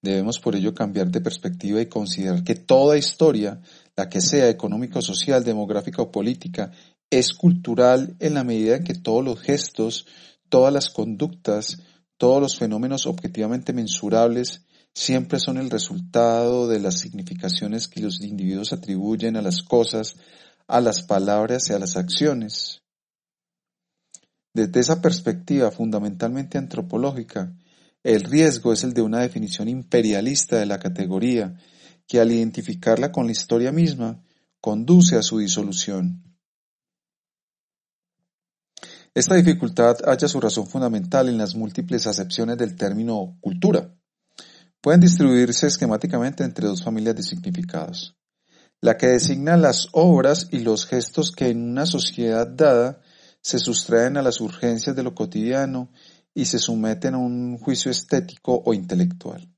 Debemos por ello cambiar de perspectiva y considerar que toda historia, la que sea económica, social, demográfica o política, es cultural en la medida en que todos los gestos, todas las conductas, todos los fenómenos objetivamente mensurables siempre son el resultado de las significaciones que los individuos atribuyen a las cosas, a las palabras y a las acciones. Desde esa perspectiva fundamentalmente antropológica, el riesgo es el de una definición imperialista de la categoría, que al identificarla con la historia misma, conduce a su disolución. Esta dificultad halla su razón fundamental en las múltiples acepciones del término cultura. Pueden distribuirse esquemáticamente entre dos familias de significados. La que designa las obras y los gestos que en una sociedad dada se sustraen a las urgencias de lo cotidiano y se someten a un juicio estético o intelectual.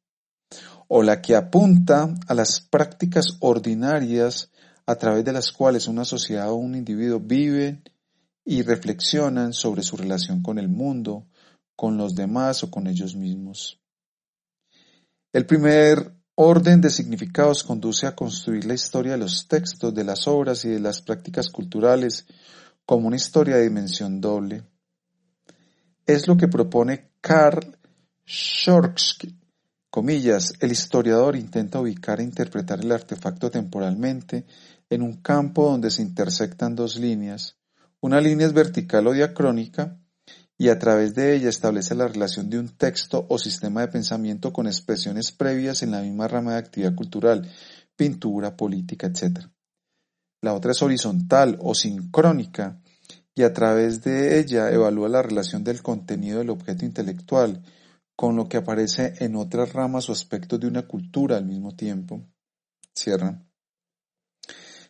O la que apunta a las prácticas ordinarias a través de las cuales una sociedad o un individuo viven y reflexionan sobre su relación con el mundo, con los demás o con ellos mismos. El primer orden de significados conduce a construir la historia de los textos, de las obras y de las prácticas culturales como una historia de dimensión doble. Es lo que propone Karl Schorksky. Comillas, el historiador intenta ubicar e interpretar el artefacto temporalmente en un campo donde se intersectan dos líneas. Una línea es vertical o diacrónica y a través de ella establece la relación de un texto o sistema de pensamiento con expresiones previas en la misma rama de actividad cultural, pintura, política, etc. La otra es horizontal o sincrónica y a través de ella evalúa la relación del contenido del objeto intelectual con lo que aparece en otras ramas o aspectos de una cultura al mismo tiempo. Cierra.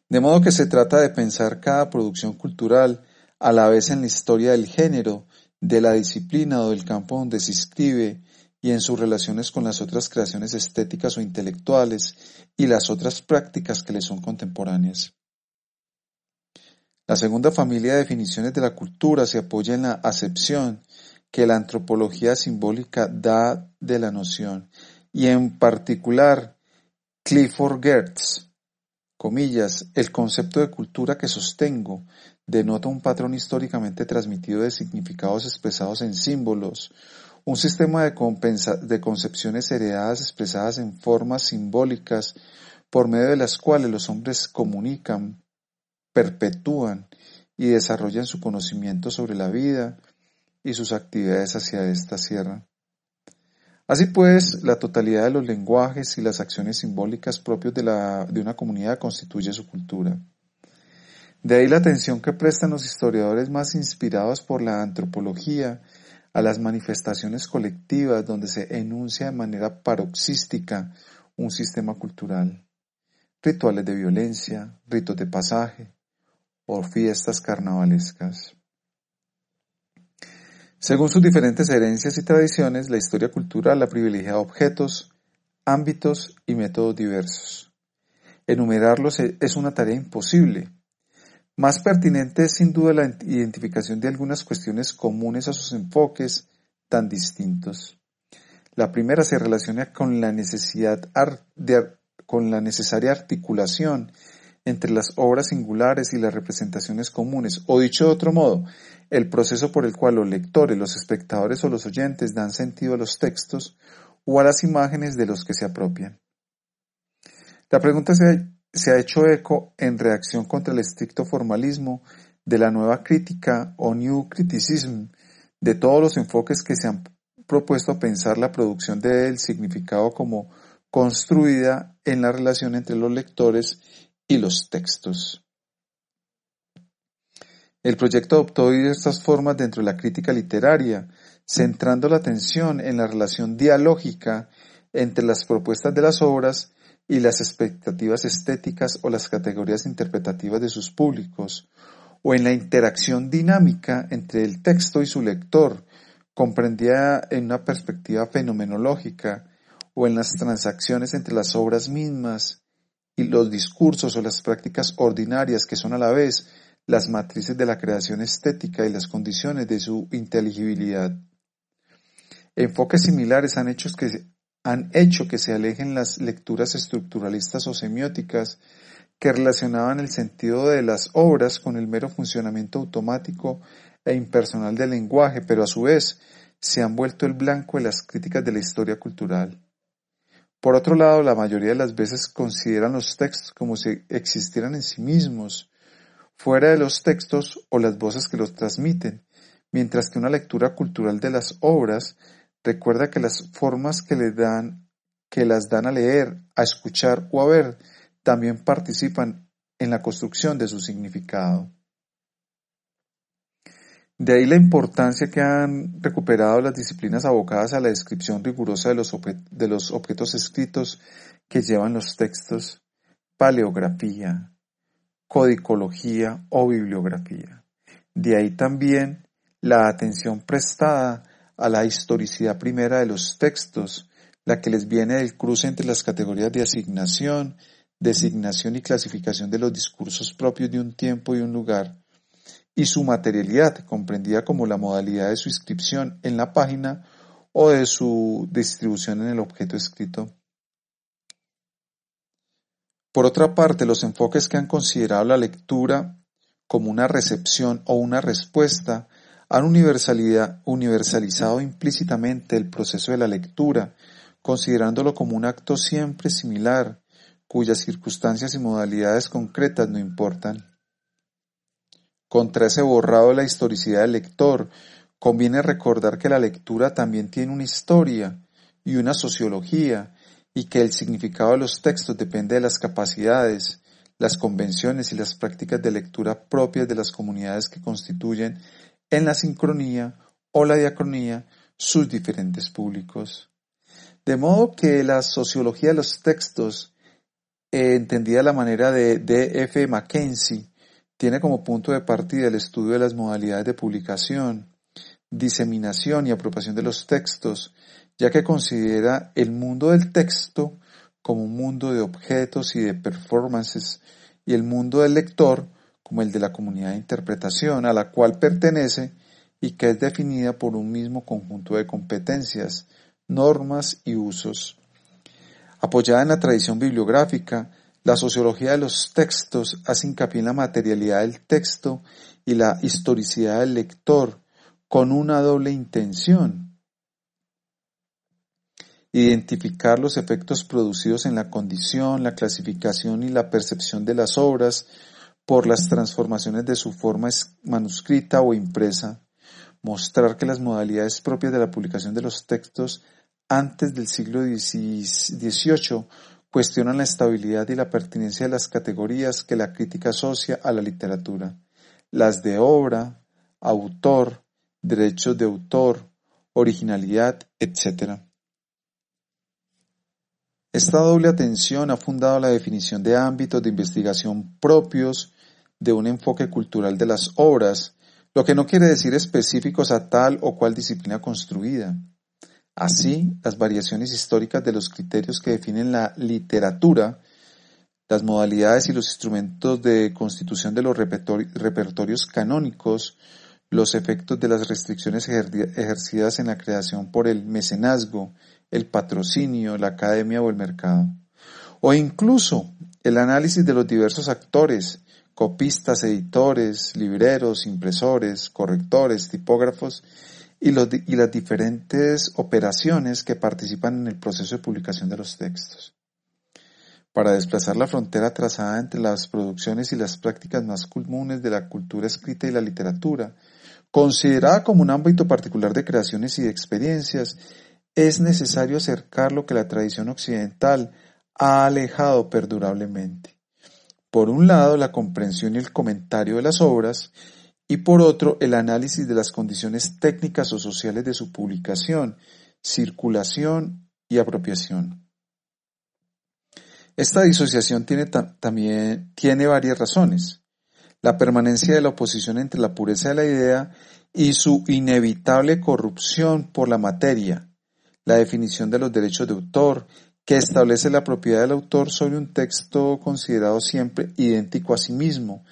De modo que se trata de pensar cada producción cultural a la vez en la historia del género, de la disciplina o del campo donde se inscribe y en sus relaciones con las otras creaciones estéticas o intelectuales y las otras prácticas que le son contemporáneas. La segunda familia de definiciones de la cultura se apoya en la acepción que la antropología simbólica da de la noción y en particular Clifford Geertz, comillas, el concepto de cultura que sostengo denota un patrón históricamente transmitido de significados expresados en símbolos, un sistema de, de concepciones heredadas expresadas en formas simbólicas por medio de las cuales los hombres comunican, perpetúan y desarrollan su conocimiento sobre la vida y sus actividades hacia esta sierra. Así pues, la totalidad de los lenguajes y las acciones simbólicas propios de, de una comunidad constituye su cultura. De ahí la atención que prestan los historiadores más inspirados por la antropología a las manifestaciones colectivas donde se enuncia de manera paroxística un sistema cultural. Rituales de violencia, ritos de pasaje, o fiestas carnavalescas. Según sus diferentes herencias y tradiciones, la historia cultural ha privilegiado objetos, ámbitos y métodos diversos. Enumerarlos e-, es una tarea imposible. Más pertinente es sin duda la identificación de algunas cuestiones comunes a sus enfoques tan distintos. La primera se relaciona con la necesidad de, con la necesaria articulación entre las obras singulares y las representaciones comunes, o dicho de otro modo, el proceso por el cual los lectores, los espectadores o los oyentes dan sentido a los textos o a las imágenes de los que se apropian. La pregunta se ha hecho eco en reacción contra el estricto formalismo de la nueva crítica o New Criticism, de todos los enfoques que se han propuesto pensar la producción del significado como construida en la relación entre los lectores y los textos. El proyecto adoptó diversas formas dentro de la crítica literaria, centrando la atención en la relación dialógica entre las propuestas de las obras y las expectativas estéticas o las categorías interpretativas de sus públicos, o en la interacción dinámica entre el texto y su lector, comprendida en una perspectiva fenomenológica, o en las transacciones entre las obras mismas y los discursos o las prácticas ordinarias que son a la vez las matrices de la creación estética y las condiciones de su inteligibilidad. Enfoques similares han hecho que, han hecho que se alejen las lecturas estructuralistas o semióticas que relacionaban el sentido de las obras con el mero funcionamiento automático e impersonal del lenguaje, pero a su vez se han vuelto el blanco de las críticas de la historia cultural. Por otro lado, la mayoría de las veces consideran los textos como si existieran en sí mismos, fuera de los textos o las voces que los transmiten, mientras que una lectura cultural de las obras Recuerda que las formas que dan, que las dan a leer, a escuchar o a ver, también participan en la construcción de su significado. De ahí la importancia que han recuperado las disciplinas abocadas a la descripción rigurosa de los, objetos escritos que llevan los textos, paleografía, codicología o bibliografía. De ahí también la atención prestada a la historicidad primera de los textos, la que les viene del cruce entre las categorías de asignación, designación y clasificación de los discursos propios de un tiempo y un lugar, y su materialidad, comprendida como la modalidad de su inscripción en la página o de su distribución en el objeto escrito. Por otra parte, los enfoques que han considerado la lectura como una recepción o una respuesta han universalizado implícitamente el proceso de la lectura, considerándolo como un acto siempre similar, cuyas circunstancias y modalidades concretas no importan. Contra ese borrado de la historicidad del lector, conviene recordar que la lectura también tiene una historia y una sociología, y que el significado de los textos depende de las capacidades, las convenciones y las prácticas de lectura propias de las comunidades que constituyen en la sincronía o la diacronía sus diferentes públicos. De modo que la sociología de los textos, eh, entendida de la manera de D. F. Mackenzie, tiene como punto de partida el estudio de las modalidades de publicación, diseminación y apropiación de los textos, ya que considera el mundo del texto como un mundo de objetos y de performances y el mundo del lector como el de la comunidad de interpretación a la cual pertenece y que es definida por un mismo conjunto de competencias, normas y usos. Apoyada en la tradición bibliográfica, la sociología de los textos hace hincapié en la materialidad del texto y la historicidad del lector con una doble intención. Identificar los efectos producidos en la condición, la clasificación y la percepción de las obras por las transformaciones de su forma manuscrita o impresa, mostrar que las modalidades propias de la publicación de los textos antes del siglo XVIII cuestionan la estabilidad y la pertinencia de las categorías que la crítica asocia a la literatura, las de obra, autor, derechos de autor, originalidad, etc. Esta doble atención ha fundado la definición de ámbitos de investigación propios de un enfoque cultural de las obras, lo que no quiere decir específicos a tal o cual disciplina construida. Así, las variaciones históricas de los criterios que definen la literatura, las modalidades y los instrumentos de constitución de los repertorios canónicos, los efectos de las restricciones ejercidas en la creación por el mecenazgo, el patrocinio, la academia o el mercado, o incluso el análisis de los diversos actores, copistas, editores, libreros, impresores, correctores, tipógrafos y, las diferentes operaciones que participan en el proceso de publicación de los textos. para desplazar la frontera trazada entre las producciones y las prácticas más comunes de la cultura escrita y la literatura, considerada como un ámbito particular de creaciones y de experiencias, es necesario acercar lo que la tradición occidental ha alejado perdurablemente. Por un lado, la comprensión y el comentario de las obras, y por otro, el análisis de las condiciones técnicas o sociales de su publicación, circulación y apropiación. Esta disociación tiene también tiene varias razones. La permanencia de la oposición entre la pureza de la idea y su inevitable corrupción por la materia, la definición de los derechos de autor, que establece la propiedad del autor sobre un texto considerado siempre idéntico a sí mismo,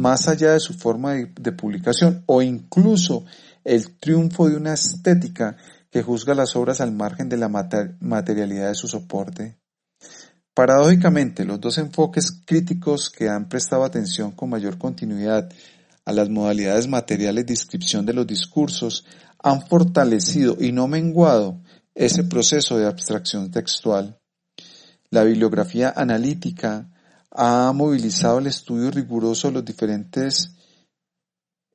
más allá de su forma de, publicación, o incluso el triunfo de una estética que juzga las obras al margen de la materialidad de su soporte. Paradójicamente, los dos enfoques críticos que han prestado atención con mayor continuidad a las modalidades materiales de inscripción de los discursos han fortalecido y no menguado ese proceso de abstracción textual. La bibliografía analítica ha movilizado el estudio riguroso de los diferentes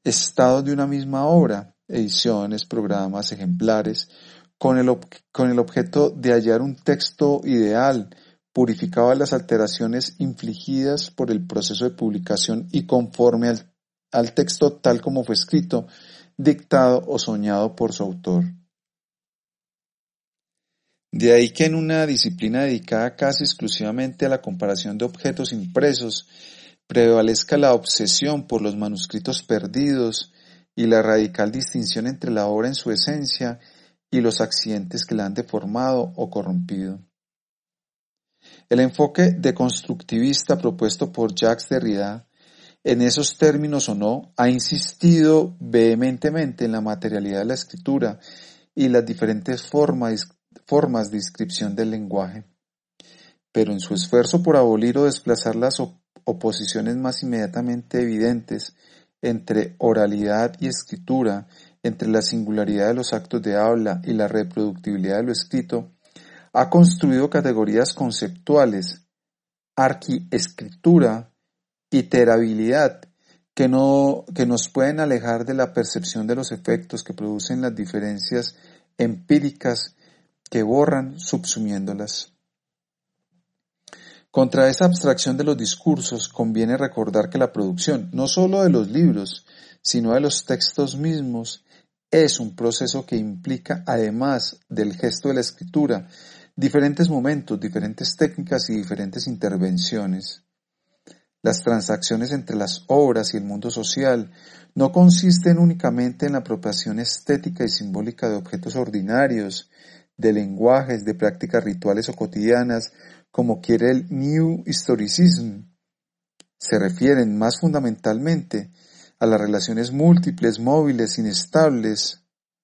estados de una misma obra, ediciones, programas, ejemplares, con el, con el objeto de hallar un texto ideal, purificado de las alteraciones infligidas por el proceso de publicación y conforme al, al texto tal como fue escrito, dictado o soñado por su autor. De ahí que en una disciplina dedicada casi exclusivamente a la comparación de objetos impresos, prevalezca la obsesión por los manuscritos perdidos y la radical distinción entre la obra en su esencia y los accidentes que la han deformado o corrompido. El enfoque deconstructivista propuesto por Jacques Derrida, en esos términos o no, ha insistido vehementemente en la materialidad de la escritura y las diferentes formas formas de inscripción del lenguaje, pero en su esfuerzo por abolir o desplazar las oposiciones más inmediatamente evidentes entre oralidad y escritura, entre la singularidad de los actos de habla y la reproductibilidad de lo escrito, ha construido categorías conceptuales, arquiescritura, iterabilidad, que, no, que nos pueden alejar de la percepción de los efectos que producen las diferencias empíricas que borran subsumiéndolas. Contra esa abstracción de los discursos conviene recordar que la producción, no sólo de los libros, sino de los textos mismos, es un proceso que implica, además del gesto de la escritura, diferentes momentos, diferentes técnicas y diferentes intervenciones. Las transacciones entre las obras y el mundo social no consisten únicamente en la apropiación estética y simbólica de objetos ordinarios, de lenguajes, de prácticas rituales o cotidianas, como quiere el New Historicism. Se refieren más fundamentalmente a las relaciones múltiples, móviles, inestables,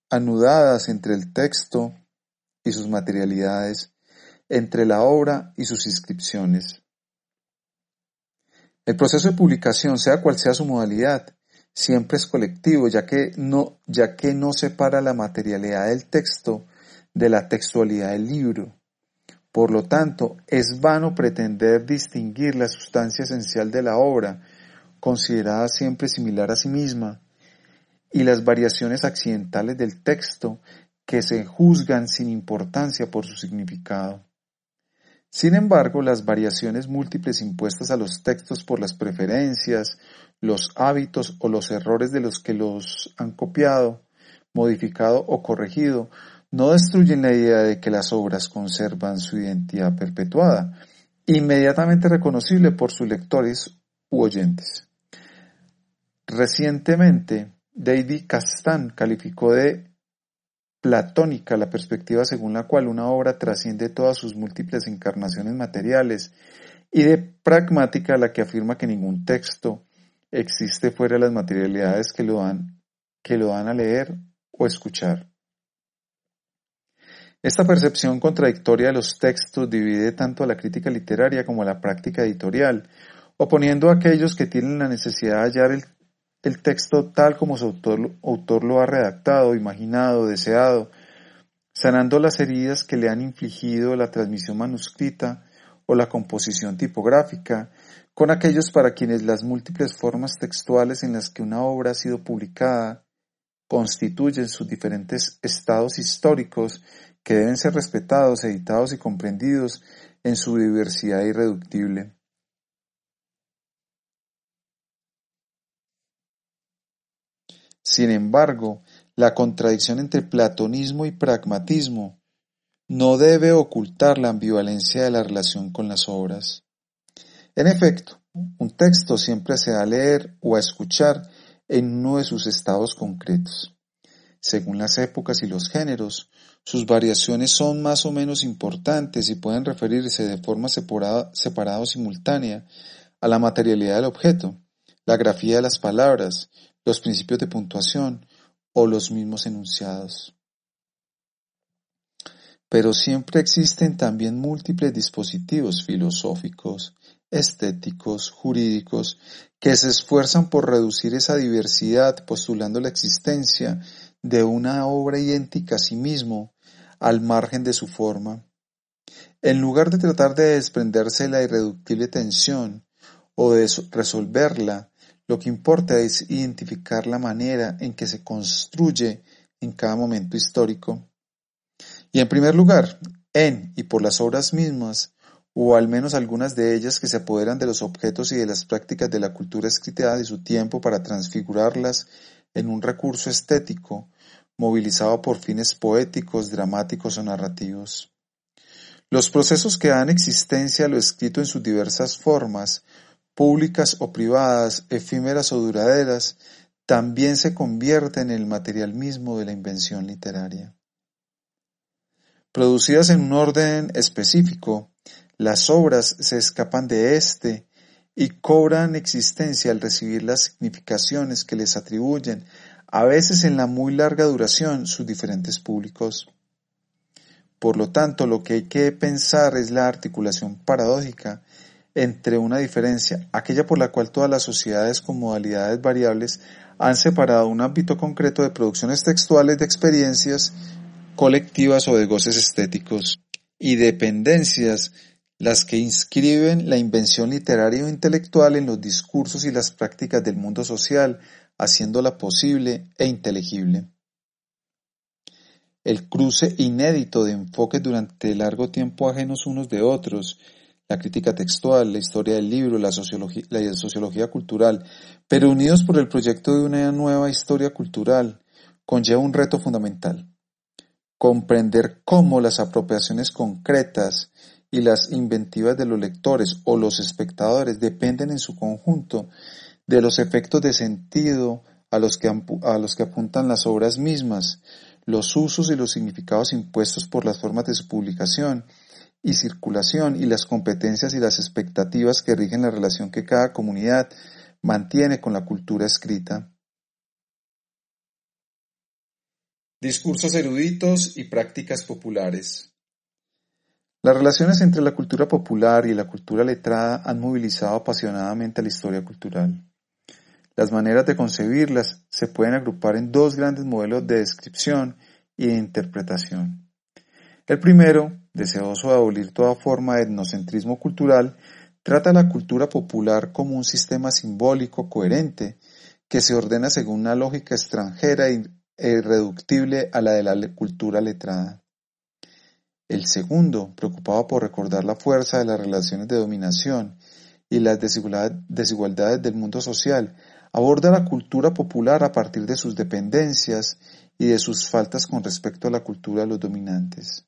anudadas entre el texto y sus materialidades, entre la obra y sus inscripciones. El proceso de publicación, sea cual sea su modalidad, siempre es colectivo, ya que no, separa la materialidad del texto de la textualidad del libro. Por lo tanto, es vano pretender distinguir la sustancia esencial de la obra, considerada siempre similar a sí misma, y las variaciones accidentales del texto que se juzgan sin importancia por su significado. Sin embargo, las variaciones múltiples impuestas a los textos por las preferencias, los hábitos o los errores de los que los han copiado, modificado o corregido no destruyen la idea de que las obras conservan su identidad perpetuada, inmediatamente reconocible por sus lectores u oyentes. Recientemente, David Castan calificó de platónica la perspectiva según la cual una obra trasciende todas sus múltiples encarnaciones materiales y de pragmática la que afirma que ningún texto existe fuera de las materialidades que lo dan, que lo dan a leer o escuchar. Esta percepción contradictoria de los textos divide tanto a la crítica literaria como a la práctica editorial, oponiendo a aquellos que tienen la necesidad de hallar el, texto tal como su autor, autor lo ha redactado, imaginado, deseado, sanando las heridas que le han infligido la transmisión manuscrita o la composición tipográfica, con aquellos para quienes las múltiples formas textuales en las que una obra ha sido publicada constituyen sus diferentes estados históricos que deben ser respetados, editados y comprendidos en su diversidad irreductible. Sin embargo, la contradicción entre platonismo y pragmatismo no debe ocultar la ambivalencia de la relación con las obras. En efecto, un texto siempre se da a leer o a escuchar en uno de sus estados concretos. Según las épocas y los géneros, sus variaciones son más o menos importantes y pueden referirse de forma separada, o simultánea a la materialidad del objeto, la grafía de las palabras, los principios de puntuación o los mismos enunciados. Pero siempre existen también múltiples dispositivos filosóficos, estéticos, jurídicos, que se esfuerzan por reducir esa diversidad postulando la existencia de una obra idéntica a sí mismo al margen de su forma. En lugar de tratar de desprenderse de la irreductible tensión o de resolverla, lo que importa es identificar la manera en que se construye en cada momento histórico. Y en primer lugar, en y por las obras mismas, o al menos algunas de ellas que se apoderan de los objetos y de las prácticas de la cultura escrita de su tiempo para transfigurarlas en un recurso estético, movilizado por fines poéticos, dramáticos o narrativos. Los procesos que dan existencia a lo escrito en sus diversas formas públicas o privadas, efímeras o duraderas, también se convierten en el material mismo de la invención literaria. Producidas en un orden específico, las obras se escapan de éste y cobran existencia al recibir las significaciones que les atribuyen, a veces en la muy larga duración, sus diferentes públicos. Por lo tanto, lo que hay que pensar es la articulación paradójica entre una diferencia, aquella por la cual todas las sociedades con modalidades variables han separado un ámbito concreto de producciones textuales de experiencias colectivas o de goces estéticos y dependencias las que inscriben la invención literaria o intelectual en los discursos y las prácticas del mundo social, haciéndola posible e inteligible. El cruce inédito de enfoques durante largo tiempo ajenos unos de otros, la crítica textual, la historia del libro, la sociología, la sociología cultural, pero unidos por el proyecto de una nueva historia cultural, conlleva un reto fundamental. Comprender cómo las apropiaciones concretas y las inventivas de los lectores o los espectadores dependen en su conjunto de los efectos de sentido a los que, a los que apuntan las obras mismas, los usos y los significados impuestos por las formas de su publicación, y circulación y las competencias y las expectativas que rigen la relación que cada comunidad mantiene con la cultura escrita. Discursos eruditos y prácticas populares. Las relaciones entre la cultura popular y la cultura letrada han movilizado apasionadamente la historia cultural. Las maneras de concebirlas se pueden agrupar en dos grandes modelos de descripción y de interpretación. El primero, deseoso de abolir toda forma de etnocentrismo cultural, trata la cultura popular como un sistema simbólico coherente que se ordena según una lógica extranjera e irreductible a la de la cultura letrada. El segundo, preocupado por recordar la fuerza de las relaciones de dominación y las desigualdades del mundo social, aborda la cultura popular a partir de sus dependencias y de sus faltas con respecto a la cultura de los dominantes.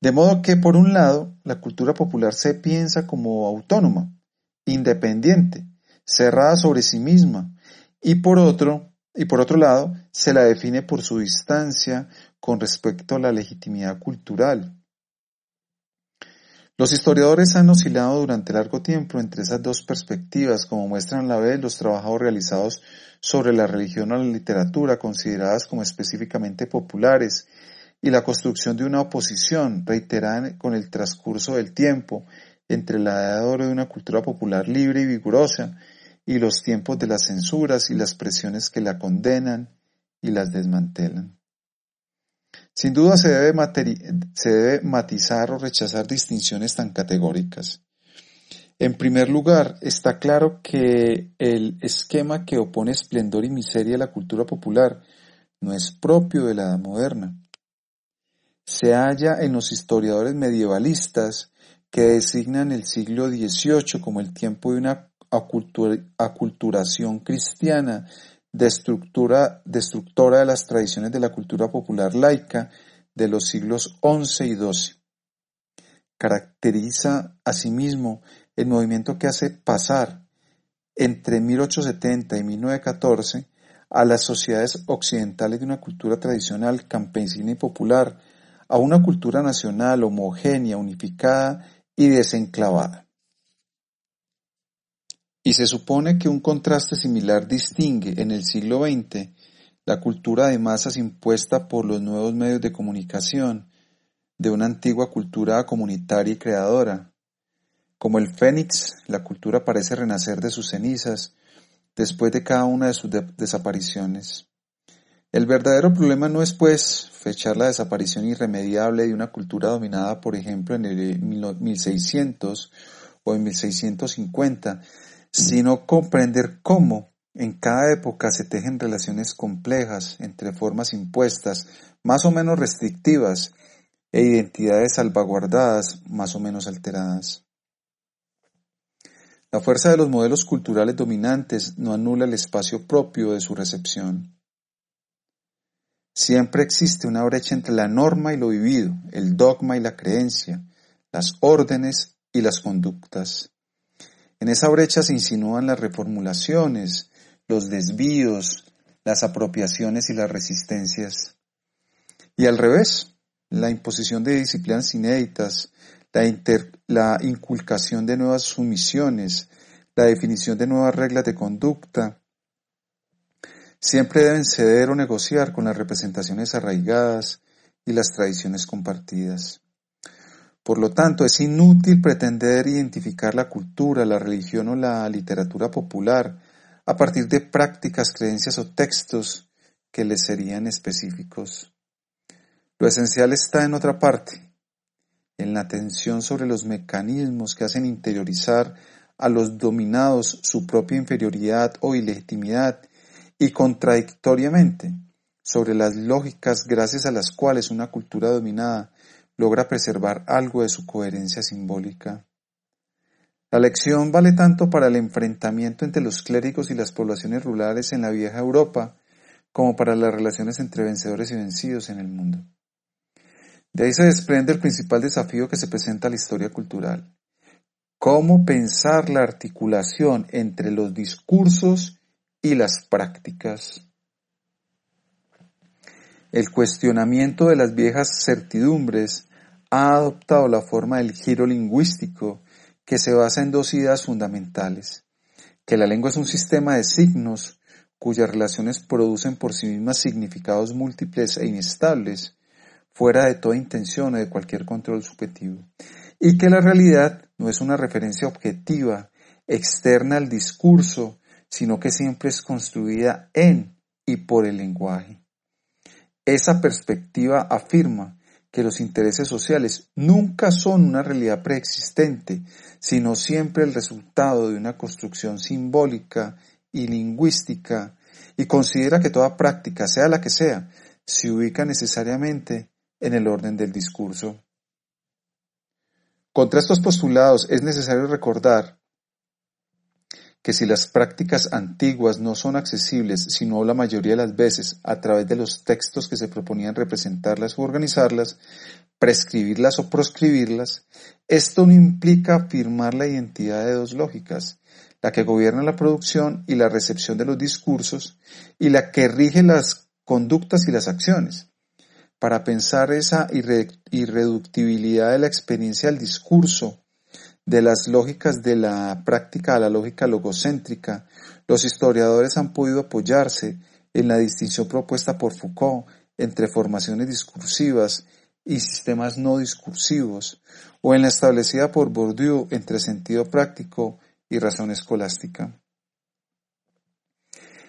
De modo que, por un lado, la cultura popular se piensa como autónoma, independiente, cerrada sobre sí misma, y por otro, y por otro lado, se la define por su distancia con respecto a la legitimidad cultural. Los historiadores han oscilado durante largo tiempo entre esas dos perspectivas, como muestran la vez los trabajos realizados sobre la religión o la literatura, consideradas como específicamente populares, y la construcción de una oposición reiterada con el transcurso del tiempo entre la edad de oro de una cultura popular libre y vigorosa y los tiempos de las censuras y las presiones que la condenan y las desmantelan. Sin duda se debe, matizar o rechazar distinciones tan categóricas. En primer lugar, está claro que el esquema que opone esplendor y miseria a la cultura popular no es propio de la edad moderna. Se halla en los historiadores medievalistas que designan el siglo XVIII como el tiempo de una aculturación cristiana destructora, destructora de las tradiciones de la cultura popular laica de los siglos XI y XII. Caracteriza asimismo el movimiento que hace pasar entre 1870 y 1914 a las sociedades occidentales de una cultura tradicional, campesina y popular a una cultura nacional homogénea, unificada y desenclavada. Y se supone que un contraste similar distingue en el siglo XX la cultura de masas impuesta por los nuevos medios de comunicación de una antigua cultura comunitaria y creadora. Como el fénix, la cultura parece renacer de sus cenizas después de cada una de sus desapariciones. El verdadero problema no es, pues, fechar la desaparición irremediable de una cultura dominada, por ejemplo, en el 1600 o en 1650, sino comprender cómo en cada época se tejen relaciones complejas entre formas impuestas más o menos restrictivas e identidades salvaguardadas más o menos alteradas. La fuerza de los modelos culturales dominantes no anula el espacio propio de su recepción. Siempre existe una brecha entre la norma y lo vivido, el dogma y la creencia, las órdenes y las conductas. En esa brecha se insinúan las reformulaciones, los desvíos, las apropiaciones y las resistencias. Y al revés, la imposición de disciplinas inéditas, la, inculcación de nuevas sumisiones, la definición de nuevas reglas de conducta, siempre deben ceder o negociar con las representaciones arraigadas y las tradiciones compartidas. Por lo tanto, es inútil pretender identificar la cultura, la religión o la literatura popular a partir de prácticas, creencias o textos que les serían específicos. Lo esencial está en otra parte, en la atención sobre los mecanismos que hacen interiorizar a los dominados su propia inferioridad o ilegitimidad y contradictoriamente sobre las lógicas gracias a las cuales una cultura dominada logra preservar algo de su coherencia simbólica. La lección vale tanto para el enfrentamiento entre los clérigos y las poblaciones rurales en la vieja Europa, como para las relaciones entre vencedores y vencidos en el mundo. De ahí se desprende el principal desafío que se presenta a la historia cultural. ¿Cómo pensar la articulación entre los discursos y las prácticas? El cuestionamiento de las viejas certidumbres ha adoptado la forma del giro lingüístico que se basa en dos ideas fundamentales, que la lengua es un sistema de signos cuyas relaciones producen por sí mismas significados múltiples e inestables, fuera de toda intención o de cualquier control subjetivo, y que la realidad no es una referencia objetiva, externa al discurso, sino que siempre es construida en y por el lenguaje. Esa perspectiva afirma que los intereses sociales nunca son una realidad preexistente, sino siempre el resultado de una construcción simbólica y lingüística, y considera que toda práctica, sea la que sea, se ubica necesariamente en el orden del discurso. Contra estos postulados es necesario recordar que si las prácticas antiguas no son accesibles, sino la mayoría de las veces a través de los textos que se proponían representarlas o organizarlas, prescribirlas o proscribirlas, esto no implica afirmar la identidad de dos lógicas, la que gobierna la producción y la recepción de los discursos y la que rige las conductas y las acciones. Para pensar esa irreductibilidad de la experiencia del discurso de las lógicas de la práctica a la lógica logocéntrica, los historiadores han podido apoyarse en la distinción propuesta por Foucault entre formaciones discursivas y sistemas no discursivos, o en la establecida por Bourdieu entre sentido práctico y razón escolástica.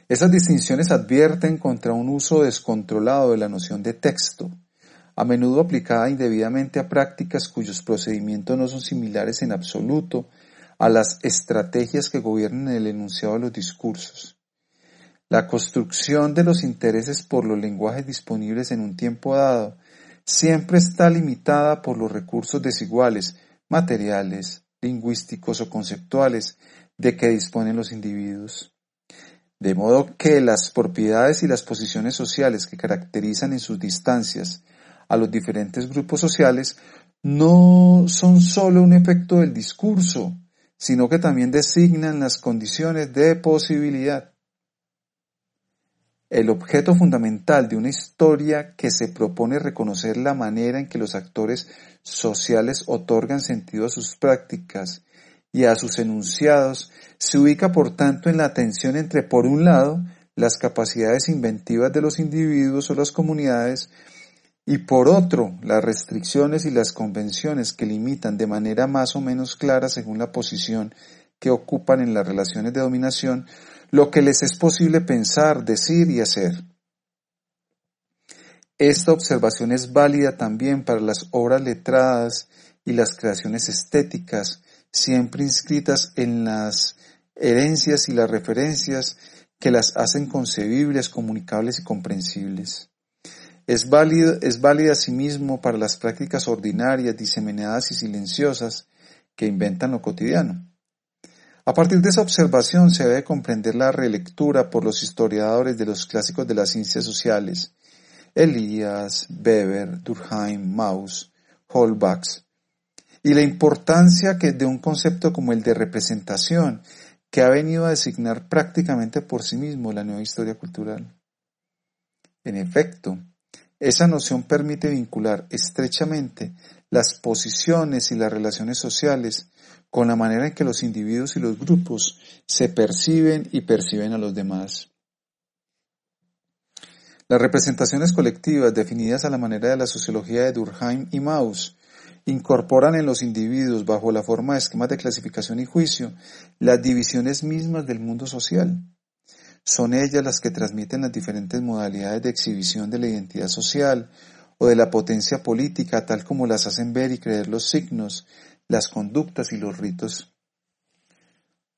Esas distinciones advierten contra un uso descontrolado de la noción de texto, a menudo aplicada indebidamente a prácticas cuyos procedimientos no son similares en absoluto a las estrategias que gobiernan el enunciado de los discursos. La construcción de los intereses por los lenguajes disponibles en un tiempo dado siempre está limitada por los recursos desiguales, materiales, lingüísticos o conceptuales de que disponen los individuos. De modo que las propiedades y las posiciones sociales que caracterizan en sus distancias a los diferentes grupos sociales no son sólo un efecto del discurso, sino que también designan las condiciones de posibilidad. El objeto fundamental de una historia que se propone reconocer la manera en que los actores sociales otorgan sentido a sus prácticas y a sus enunciados se ubica por tanto en la tensión entre, por un lado, las capacidades inventivas de los individuos o las comunidades y por otro, las restricciones y las convenciones que limitan de manera más o menos clara según la posición que ocupan en las relaciones de dominación lo que les es posible pensar, decir y hacer. Esta observación es válida también para las obras letradas y las creaciones estéticas, siempre inscritas en las herencias y las referencias que las hacen concebibles, comunicables y comprensibles. Es, válido, es válida asimismo para las prácticas ordinarias, diseminadas y silenciosas que inventan lo cotidiano. A partir de esa observación se debe comprender la relectura por los historiadores de los clásicos de las ciencias sociales, Elías, Weber, Durkheim, Mauss, Holbach, y la importancia que de un concepto como el de representación, que ha venido a designar prácticamente por sí mismo la nueva historia cultural. En efecto, esa noción permite vincular estrechamente las posiciones y las relaciones sociales con la manera en que los individuos y los grupos se perciben y perciben a los demás. Las representaciones colectivas definidas a la manera de la sociología de Durkheim y Mauss incorporan en los individuos bajo la forma de esquemas de clasificación y juicio las divisiones mismas del mundo social. Son ellas las que transmiten las diferentes modalidades de exhibición de la identidad social o de la potencia política tal como las hacen ver y creer los signos, las conductas y los ritos.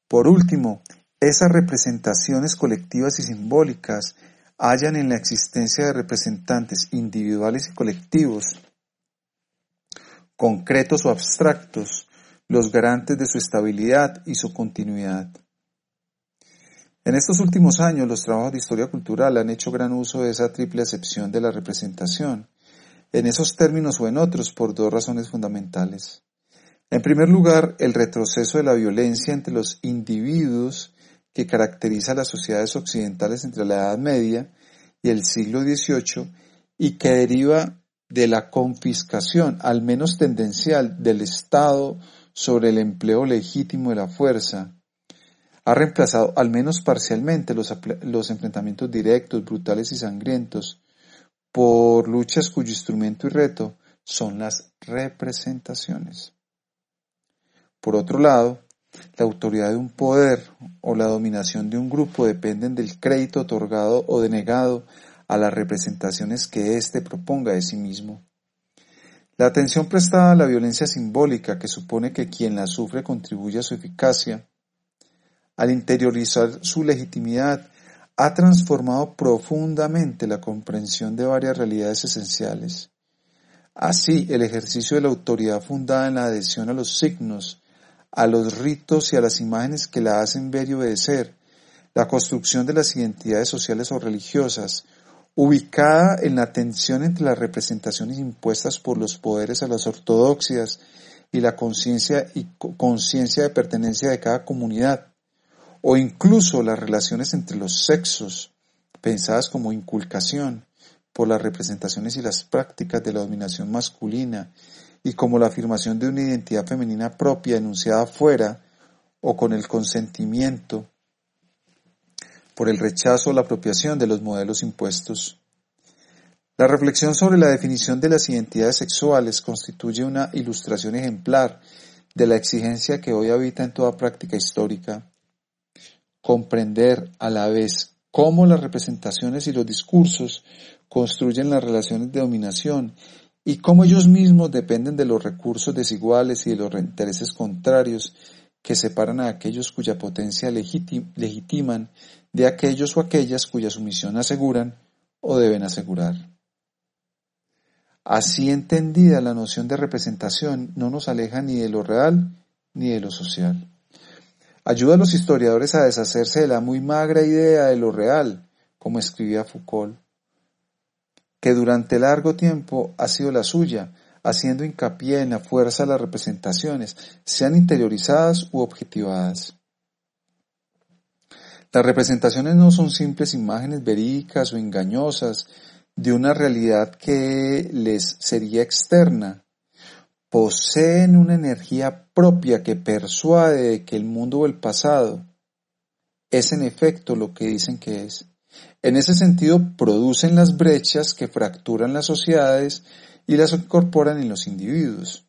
Por último, esas representaciones colectivas y simbólicas hallan en la existencia de representantes individuales y colectivos, concretos o abstractos, los garantes de su estabilidad y su continuidad. En estos últimos años, los trabajos de historia cultural han hecho gran uso de esa triple acepción de la representación, en esos términos o en otros, por dos razones fundamentales. En primer lugar, el retroceso de la violencia entre los individuos que caracteriza a las sociedades occidentales entre la Edad Media y el siglo XVIII y que deriva de la confiscación, al menos tendencial, del Estado sobre el empleo legítimo de la fuerza, ha reemplazado al menos parcialmente los, enfrentamientos directos, brutales y sangrientos por luchas cuyo instrumento y reto son las representaciones. Por otro lado, la autoridad de un poder o la dominación de un grupo dependen del crédito otorgado o denegado a las representaciones que éste proponga de sí mismo. La atención prestada a la violencia simbólica, que supone que quien la sufre contribuye a su eficacia, al interiorizar su legitimidad, ha transformado profundamente la comprensión de varias realidades esenciales. Así, el ejercicio de la autoridad fundada en la adhesión a los signos, a los ritos y a las imágenes que la hacen ver y obedecer, la construcción de las identidades sociales o religiosas, ubicada en la tensión entre las representaciones impuestas por los poderes a las ortodoxias y la conciencia y conciencia de pertenencia de cada comunidad, o incluso las relaciones entre los sexos, pensadas como inculcación por las representaciones y las prácticas de la dominación masculina y como la afirmación de una identidad femenina propia enunciada fuera o con el consentimiento por el rechazo o la apropiación de los modelos impuestos. La reflexión sobre la definición de las identidades sexuales constituye una ilustración ejemplar de la exigencia que hoy habita en toda práctica histórica comprender a la vez cómo las representaciones y los discursos construyen las relaciones de dominación y cómo ellos mismos dependen de los recursos desiguales y de los intereses contrarios que separan a aquellos cuya potencia legitiman de aquellos o aquellas cuya sumisión aseguran o deben asegurar. Así entendida la noción de representación no nos aleja ni de lo real ni de lo social. Ayuda a los historiadores a deshacerse de la muy magra idea de lo real, como escribía Foucault, que durante largo tiempo ha sido la suya, haciendo hincapié en la fuerza de las representaciones, sean interiorizadas u objetivadas. Las representaciones no son simples imágenes verídicas o engañosas de una realidad que les sería externa. Poseen una energía propia que persuade de que el mundo o el pasado es en efecto lo que dicen que es. En ese sentido, producen las brechas que fracturan las sociedades y las incorporan en los individuos.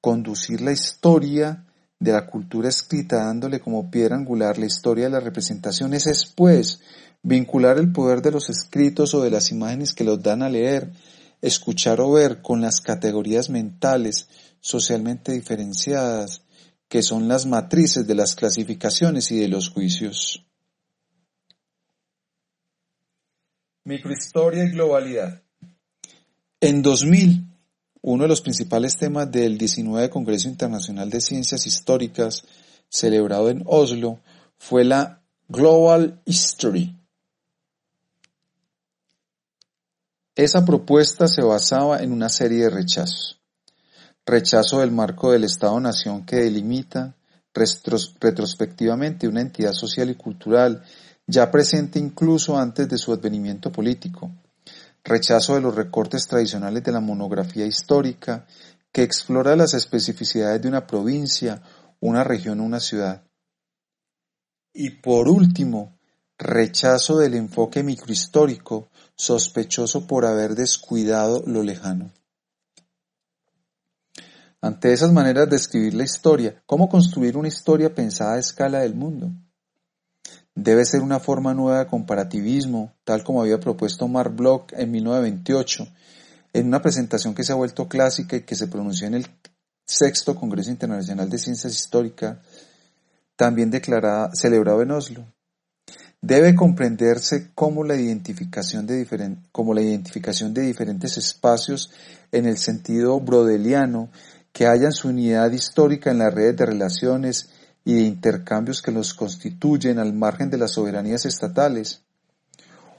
Conducir la historia de la cultura escrita dándole como piedra angular la historia de las representaciones es, pues, vincular el poder de los escritos o de las imágenes que los dan a leer, escuchar o ver con las categorías mentales socialmente diferenciadas, que son las matrices de las clasificaciones y de los juicios. Microhistoria y globalidad. En 2000, uno de los principales temas del 19 Congreso Internacional de Ciencias Históricas, celebrado en Oslo, fue la Global History. Esa propuesta se basaba en una serie de rechazos. Rechazo del marco del Estado-Nación que delimita retrospectivamente una entidad social y cultural ya presente incluso antes de su advenimiento político, rechazo de los recortes tradicionales de la monografía histórica que explora las especificidades de una provincia, una región o una ciudad. Y por último, rechazo del enfoque microhistórico, sospechoso por haber descuidado lo lejano. Ante esas maneras de escribir la historia, ¿cómo construir una historia pensada a escala del mundo? debe ser una forma nueva de comparativismo, tal como había propuesto Mark Bloch en 1928, en una presentación que se ha vuelto clásica y que se pronunció en el sexto Congreso Internacional de Ciencias Históricas, también declarada, celebrado en Oslo. Debe comprenderse como la, identificación de como la identificación de diferentes espacios en el sentido brodeliano que hayan su unidad histórica en las redes de relaciones y de intercambios que los constituyen al margen de las soberanías estatales?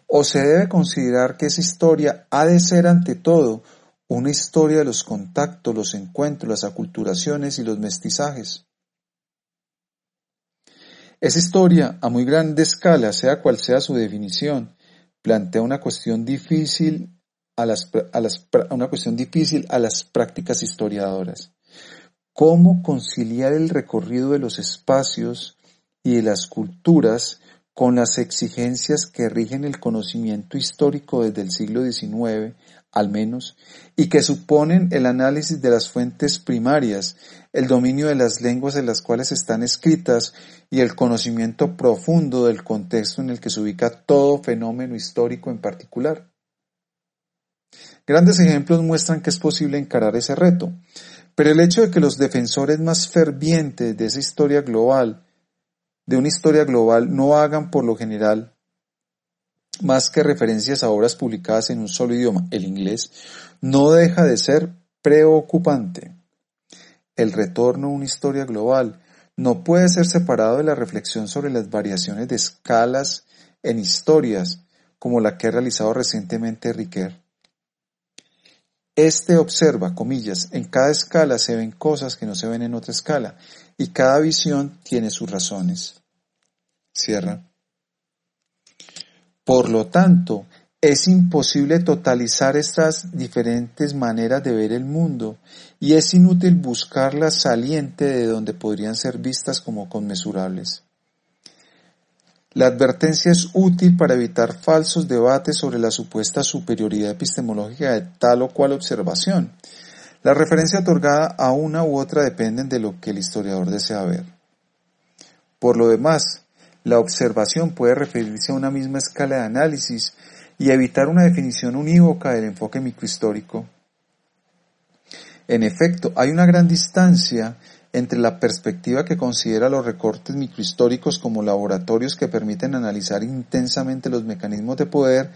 ¿O se debe considerar que esa historia ha de ser ante todo una historia de los contactos, los encuentros, las aculturaciones y los mestizajes? Esa historia, a muy grande escala, sea cual sea su definición, plantea una cuestión difícil a las, a una cuestión difícil a las prácticas historiadoras. Cómo conciliar el recorrido de los espacios y de las culturas con las exigencias que rigen el conocimiento histórico desde el siglo XIX, al menos, y que suponen el análisis de las fuentes primarias, el dominio de las lenguas en las cuales están escritas y el conocimiento profundo del contexto en el que se ubica todo fenómeno histórico en particular. Grandes ejemplos muestran que es posible encarar ese reto. Pero el hecho de que los defensores más fervientes de esa historia global, de una historia global, no hagan por lo general más que referencias a obras publicadas en un solo idioma, el inglés, no deja de ser preocupante. El retorno a una historia global no puede ser separado de la reflexión sobre las variaciones de escalas en historias, como la que ha realizado recientemente Riquet. Este observa, comillas, en cada escala se ven cosas que no se ven en otra escala, y cada visión tiene sus razones. Cierra. Por lo tanto, es imposible totalizar estas diferentes maneras de ver el mundo y es inútil buscar la saliente de donde podrían ser vistas como conmesurables. La advertencia es útil para evitar falsos debates sobre la supuesta superioridad epistemológica de tal o cual observación. La referencia otorgada a una u otra dependen de lo que el historiador desea ver. Por lo demás, la observación puede referirse a una misma escala de análisis y evitar una definición unívoca del enfoque microhistórico. En efecto, hay una gran distancia entre la perspectiva que considera los recortes microhistóricos como laboratorios que permiten analizar intensamente los mecanismos de poder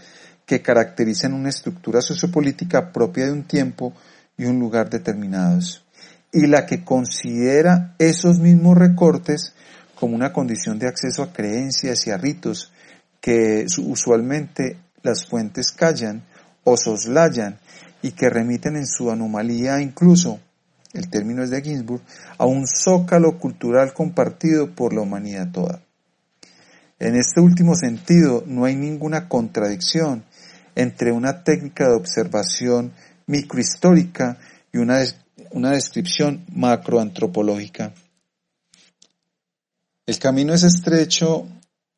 que caracterizan una estructura sociopolítica propia de un tiempo y un lugar determinados, y la que considera esos mismos recortes como una condición de acceso a creencias y a ritos que usualmente las fuentes callan o soslayan y que remiten en su anomalía incluso el término es de Ginsburg, a un zócalo cultural compartido por la humanidad toda. En este último sentido, no hay ninguna contradicción entre una técnica de observación microhistórica y una, una descripción macroantropológica. El camino es estrecho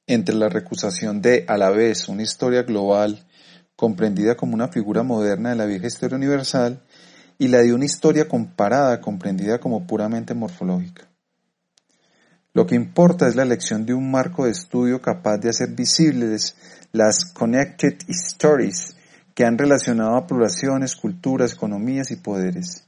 entre la recusación de, a la vez, una historia global, comprendida como una figura moderna de la vieja historia universal, y la de una historia comparada comprendida como puramente morfológica. Lo que importa es la elección de un marco de estudio capaz de hacer visibles las connected stories que han relacionado a poblaciones, culturas, economías y poderes.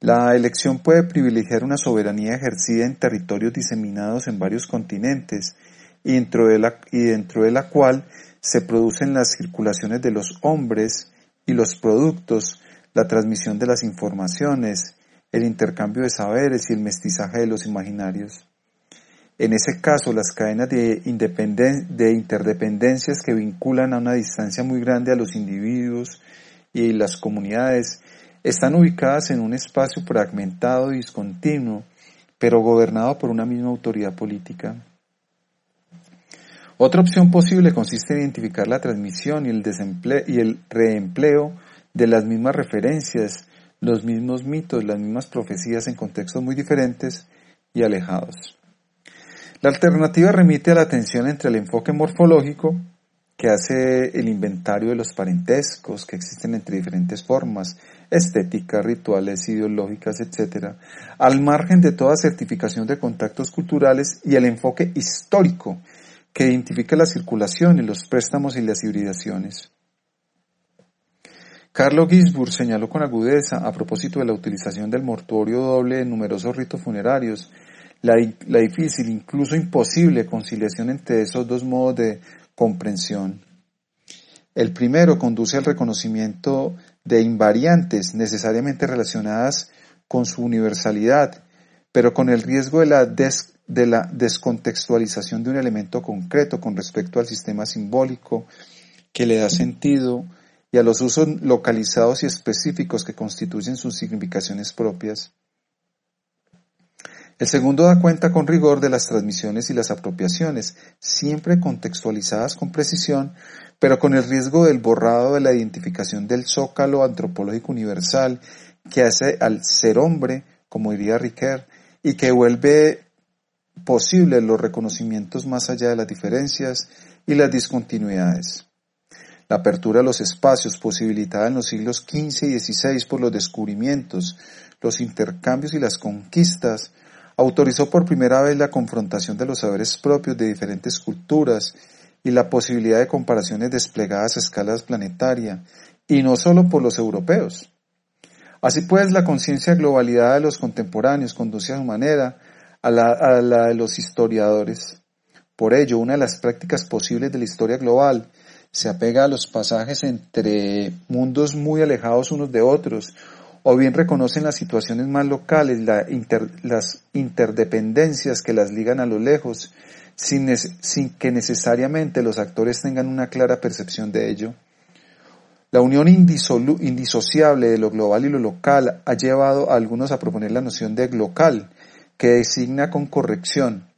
La elección puede privilegiar una soberanía ejercida en territorios diseminados en varios continentes y dentro de la, y dentro de la cual se producen las circulaciones de los hombres y los productos la transmisión de las informaciones, el intercambio de saberes y el mestizaje de los imaginarios. En ese caso, las cadenas de, de interdependencias que vinculan a una distancia muy grande a los individuos y las comunidades están ubicadas en un espacio fragmentado y discontinuo, pero gobernado por una misma autoridad política. Otra opción posible consiste en identificar la transmisión y el, y el reempleo de las mismas referencias, los mismos mitos, las mismas profecías en contextos muy diferentes y alejados. La alternativa remite a la tensión entre el enfoque morfológico, que hace el inventario de los parentescos que existen entre diferentes formas, estéticas, rituales, ideológicas, etc., al margen de toda certificación de contactos culturales y el enfoque histórico, que identifica la circulación y los préstamos y las hibridaciones. Carlo Gisburg señaló con agudeza, a propósito de la utilización del mortuorio doble en numerosos ritos funerarios, la, la difícil, incluso imposible conciliación entre esos dos modos de comprensión. El primero conduce al reconocimiento de invariantes necesariamente relacionadas con su universalidad, pero con el riesgo de la, de la descontextualización de un elemento concreto con respecto al sistema simbólico que le da sentido y a los usos localizados y específicos que constituyen sus significaciones propias. El segundo da cuenta con rigor de las transmisiones y las apropiaciones, siempre contextualizadas con precisión, pero con el riesgo del borrado de la identificación del zócalo antropológico universal que hace al ser hombre, como diría Riquet, y que vuelve posible los reconocimientos más allá de las diferencias y las discontinuidades. La apertura a los espacios posibilitada en los siglos XV y XVI por los descubrimientos, los intercambios y las conquistas, autorizó por primera vez la confrontación de los saberes propios de diferentes culturas y la posibilidad de comparaciones desplegadas a escalas planetaria, y no solo por los europeos. Así pues, la conciencia globalidad de los contemporáneos conduce a su manera a la, a la de los historiadores. Por ello, una de las prácticas posibles de la historia global se apega a los pasajes entre mundos muy alejados unos de otros, o bien reconocen las situaciones más locales, las interdependencias que las ligan a lo lejos, sin, que necesariamente los actores tengan una clara percepción de ello. La unión indisociable de lo global y lo local ha llevado a algunos a proponer la noción de local, que designa con corrección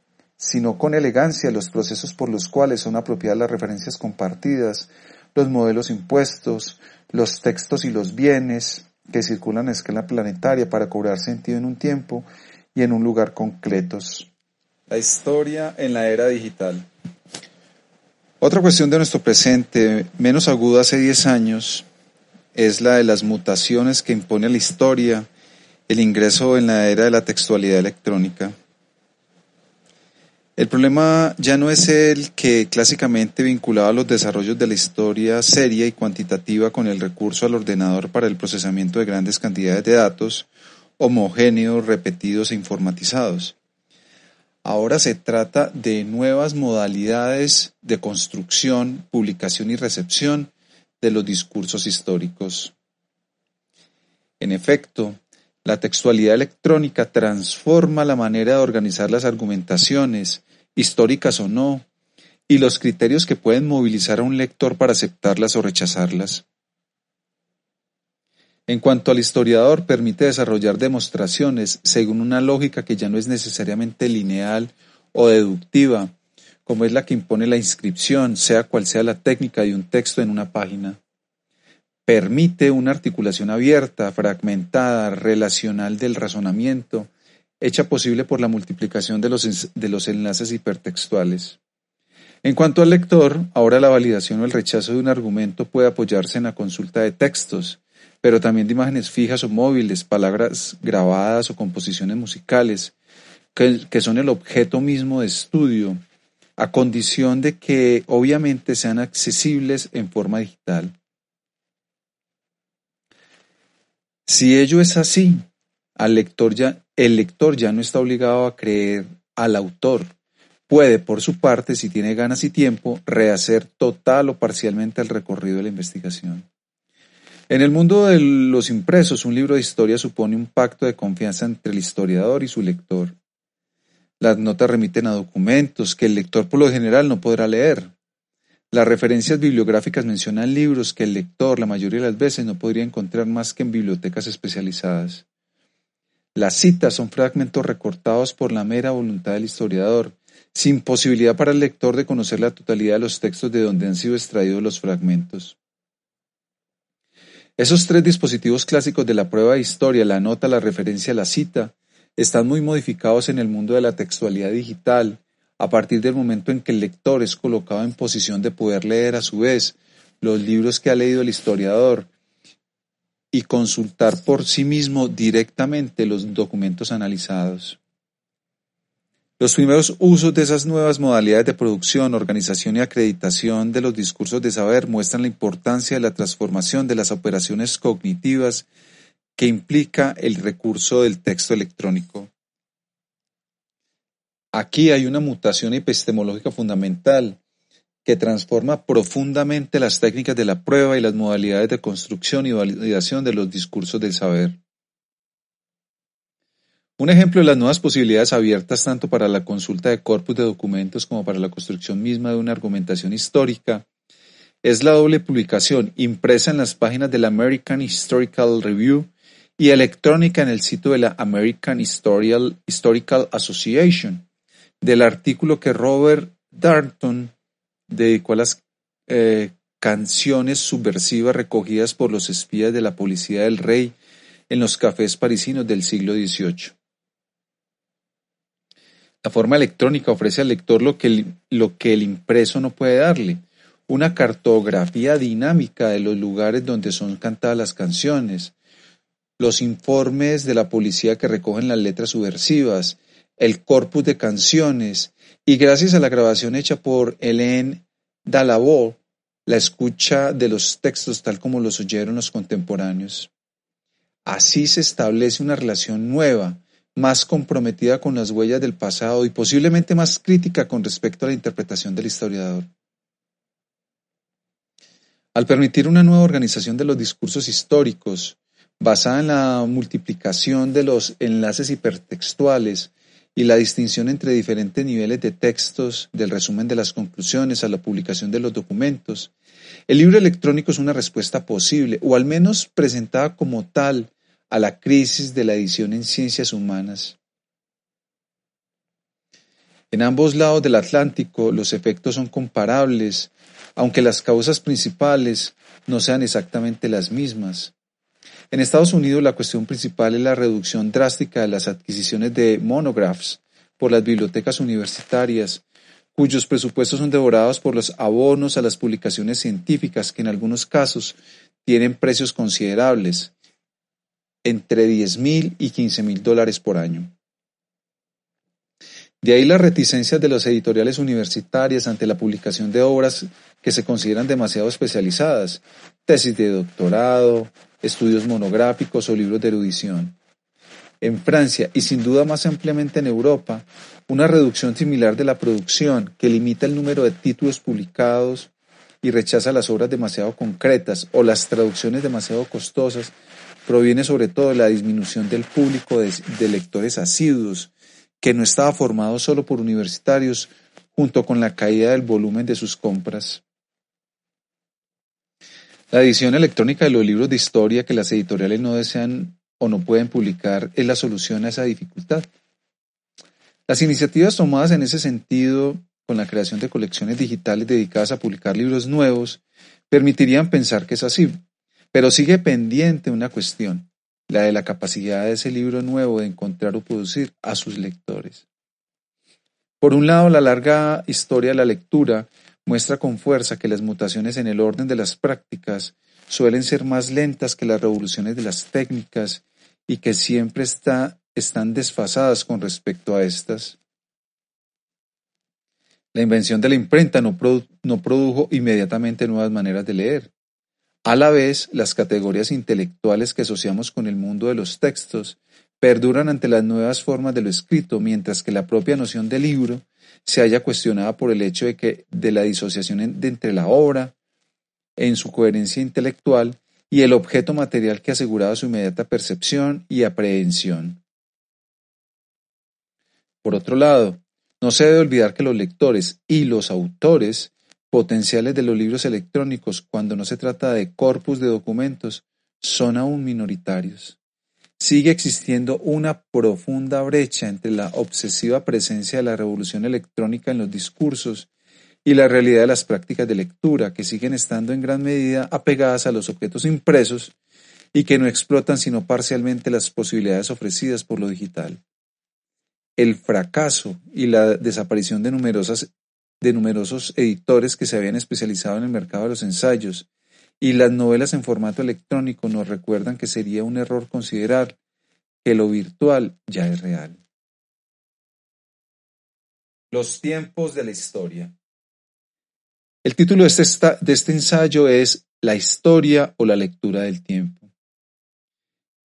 sino con elegancia los procesos por los cuales son apropiadas las referencias compartidas, los modelos impuestos, los textos y los bienes que circulan a escala planetaria para cobrar sentido en un tiempo y en un lugar concretos. La historia en la era digital. Otra cuestión de nuestro presente, menos aguda hace 10 años, es la de las mutaciones que impone la historia el ingreso en la era de la textualidad electrónica. El problema ya no es el que clásicamente vinculaba los desarrollos de la historia seria y cuantitativa con el recurso al ordenador para el procesamiento de grandes cantidades de datos homogéneos, repetidos e informatizados. Ahora se trata de nuevas modalidades de construcción, publicación y recepción de los discursos históricos. En efecto, la textualidad electrónica transforma la manera de organizar las argumentaciones, históricas o no, y los criterios que pueden movilizar a un lector para aceptarlas o rechazarlas. En cuanto al historiador, permite desarrollar demostraciones según una lógica que ya no es necesariamente lineal o deductiva, como es la que impone la inscripción, sea cual sea la técnica de un texto en una página. Permite una articulación abierta, fragmentada, relacional del razonamiento, hecha posible por la multiplicación de los, de los enlaces hipertextuales. En cuanto al lector, ahora la validación o el rechazo de un argumento puede apoyarse en la consulta de textos, pero también de imágenes fijas o móviles, palabras grabadas o composiciones musicales, que, que son el objeto mismo de estudio, a condición de que obviamente sean accesibles en forma digital. Si ello es así, al lector ya, el lector ya no está obligado a creer al autor. Puede, por su parte, si tiene ganas y tiempo, rehacer total o parcialmente el recorrido de la investigación. En el mundo de los impresos, un libro de historia supone un pacto de confianza entre el historiador y su lector. Las notas remiten a documentos que el lector por lo general no podrá leer. Las referencias bibliográficas mencionan libros que el lector la mayoría de las veces no podría encontrar más que en bibliotecas especializadas. Las citas son fragmentos recortados por la mera voluntad del historiador, sin posibilidad para el lector de conocer la totalidad de los textos de donde han sido extraídos los fragmentos. Esos tres dispositivos clásicos de la prueba de historia, la nota, la referencia, la cita, están muy modificados en el mundo de la textualidad digital, a partir del momento en que el lector es colocado en posición de poder leer a su vez los libros que ha leído el historiador y consultar por sí mismo directamente los documentos analizados. Los primeros usos de esas nuevas modalidades de producción, organización y acreditación de los discursos de saber muestran la importancia de la transformación de las operaciones cognitivas que implica el recurso del texto electrónico. Aquí hay una mutación epistemológica fundamental que transforma profundamente las técnicas de la prueba y las modalidades de construcción y validación de los discursos del saber. Un ejemplo de las nuevas posibilidades abiertas tanto para la consulta de corpus de documentos como para la construcción misma de una argumentación histórica es la doble publicación impresa en las páginas de la American Historical Review y electrónica en el sitio de la American Historical Association del artículo que Robert Darnton dedicó a las eh, canciones subversivas recogidas por los espías de la policía del rey en los cafés parisinos del siglo XVIII. La forma electrónica ofrece al lector lo que, lo que el impreso no puede darle, una cartografía dinámica de los lugares donde son cantadas las canciones, los informes de la policía que recogen las letras subversivas, el corpus de canciones, y gracias a la grabación hecha por Hélène Dalabó, la escucha de los textos tal como los oyeron los contemporáneos. Así se establece una relación nueva, más comprometida con las huellas del pasado y posiblemente más crítica con respecto a la interpretación del historiador. Al permitir una nueva organización de los discursos históricos, basada en la multiplicación de los enlaces hipertextuales y la distinción entre diferentes niveles de textos, del resumen de las conclusiones a la publicación de los documentos. El libro electrónico es una respuesta posible, o al menos presentada como tal, a la crisis de la edición en ciencias humanas. En ambos lados del Atlántico los efectos son comparables, aunque las causas principales no sean exactamente las mismas. En Estados Unidos la cuestión principal es la reducción drástica de las adquisiciones de monographs por las bibliotecas universitarias, cuyos presupuestos son devorados por los abonos a las publicaciones científicas que en algunos casos tienen precios considerables, entre 10 mil y 15 mil dólares por año. De ahí las reticencias de los editoriales universitarias ante la publicación de obras que se consideran demasiado especializadas, tesis de doctorado, estudios monográficos o libros de erudición. En Francia y sin duda más ampliamente en Europa, una reducción similar de la producción que limita el número de títulos publicados y rechaza las obras demasiado concretas o las traducciones demasiado costosas proviene sobre todo de la disminución del público de, de lectores asiduos que no estaba formado solo por universitarios, junto con la caída del volumen de sus compras. La edición electrónica de los libros de historia que las editoriales no desean o no pueden publicar es la solución a esa dificultad. Las iniciativas tomadas en ese sentido, con la creación de colecciones digitales dedicadas a publicar libros nuevos, permitirían pensar que es así, pero sigue pendiente una cuestión la de la capacidad de ese libro nuevo de encontrar o producir a sus lectores. Por un lado, la larga historia de la lectura muestra con fuerza que las mutaciones en el orden de las prácticas suelen ser más lentas que las revoluciones de las técnicas y que siempre están desfasadas con respecto a estas. La invención de la imprenta no produjo inmediatamente nuevas maneras de leer. A la vez, las categorías intelectuales que asociamos con el mundo de los textos perduran ante las nuevas formas de lo escrito, mientras que la propia noción de libro se haya cuestionada por el hecho de que de la disociación entre la obra, en su coherencia intelectual, y el objeto material que aseguraba su inmediata percepción y aprehensión. Por otro lado, no se debe olvidar que los lectores y los autores potenciales de los libros electrónicos cuando no se trata de corpus de documentos son aún minoritarios. Sigue existiendo una profunda brecha entre la obsesiva presencia de la revolución electrónica en los discursos y la realidad de las prácticas de lectura, que siguen estando en gran medida apegadas a los objetos impresos y que no explotan sino parcialmente las posibilidades ofrecidas por lo digital. El fracaso y la desaparición de numerosas de numerosos editores que se habían especializado en el mercado de los ensayos, y las novelas en formato electrónico nos recuerdan que sería un error considerar que lo virtual ya es real. Los tiempos de la historia. El título de este, este ensayo es La historia o la lectura del tiempo.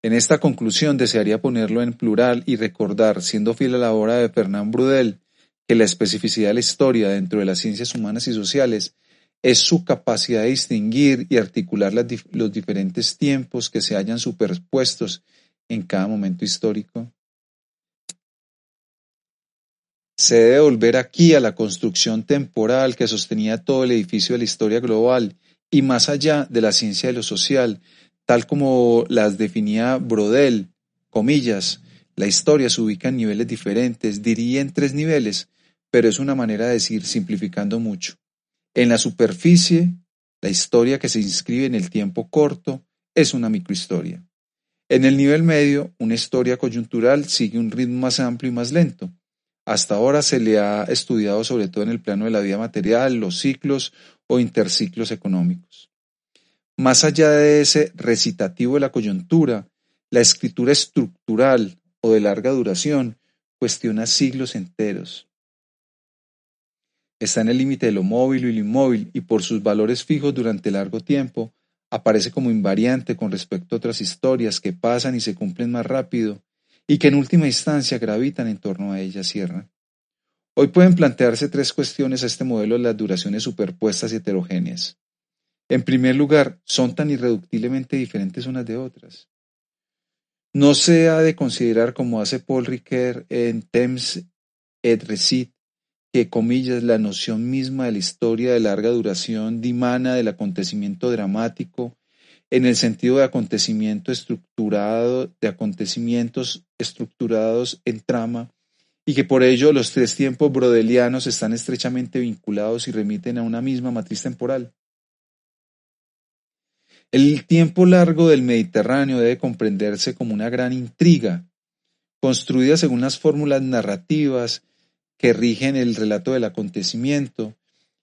En esta conclusión desearía ponerlo en plural y recordar, siendo fiel a la obra de Fernand Brudel, que la especificidad de la historia dentro de las ciencias humanas y sociales es su capacidad de distinguir y articular los diferentes tiempos que se hallan superpuestos en cada momento histórico. Se debe volver aquí a la construcción temporal que sostenía todo el edificio de la historia global y más allá de la ciencia de lo social, tal como las definía Brodel, comillas, la historia se ubica en niveles diferentes, diría en tres niveles, pero es una manera de decir simplificando mucho. En la superficie, la historia que se inscribe en el tiempo corto es una microhistoria. En el nivel medio, una historia coyuntural sigue un ritmo más amplio y más lento. Hasta ahora se le ha estudiado sobre todo en el plano de la vida material, los ciclos o interciclos económicos. Más allá de ese recitativo de la coyuntura, la escritura estructural o de larga duración cuestiona siglos enteros está en el límite de lo móvil y lo inmóvil y por sus valores fijos durante largo tiempo, aparece como invariante con respecto a otras historias que pasan y se cumplen más rápido y que en última instancia gravitan en torno a ella, cierra. Hoy pueden plantearse tres cuestiones a este modelo de las duraciones superpuestas y heterogéneas. En primer lugar, son tan irreductiblemente diferentes unas de otras. No se ha de considerar, como hace Paul Ricoeur en Temps et Recit, que, comillas, la noción misma de la historia de larga duración dimana del acontecimiento dramático en el sentido de acontecimiento estructurado, de acontecimientos estructurados en trama, y que por ello los tres tiempos brodelianos están estrechamente vinculados y remiten a una misma matriz temporal. El tiempo largo del Mediterráneo debe comprenderse como una gran intriga, construida según las fórmulas narrativas que rigen el relato del acontecimiento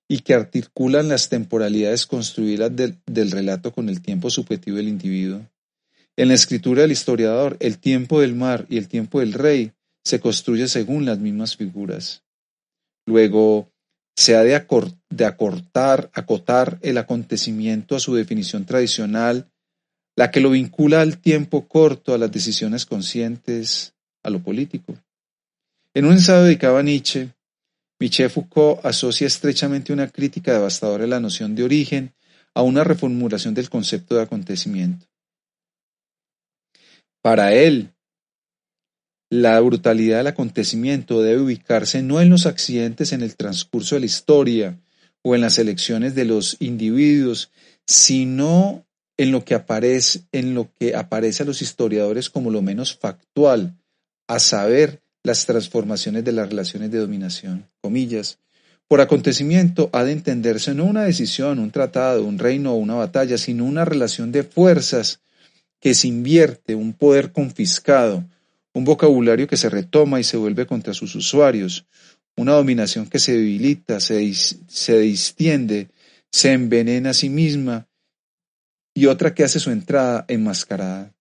y que articulan las temporalidades construidas del, relato con el tiempo subjetivo del individuo. En la escritura del historiador, el tiempo del mar y el tiempo del rey se construye según las mismas figuras. Luego, se ha de, acortar, acotar el acontecimiento a su definición tradicional, la que lo vincula al tiempo corto, a las decisiones conscientes, a lo político. En un ensayo dedicado a Nietzsche, Michel Foucault asocia estrechamente una crítica devastadora de la noción de origen a una reformulación del concepto de acontecimiento. Para él, la brutalidad del acontecimiento debe ubicarse no en los accidentes en el transcurso de la historia o en las elecciones de los individuos, sino en lo que aparece, en lo que aparece a los historiadores como lo menos factual, a saber, las transformaciones de las relaciones de dominación. Comillas. Por acontecimiento ha de entenderse no una decisión, un tratado, un reino o una batalla, sino una relación de fuerzas que se invierte, un poder confiscado, un vocabulario que se retoma y se vuelve contra sus usuarios, una dominación que se debilita, se, se distiende, se envenena a sí misma y otra que hace su entrada enmascarada.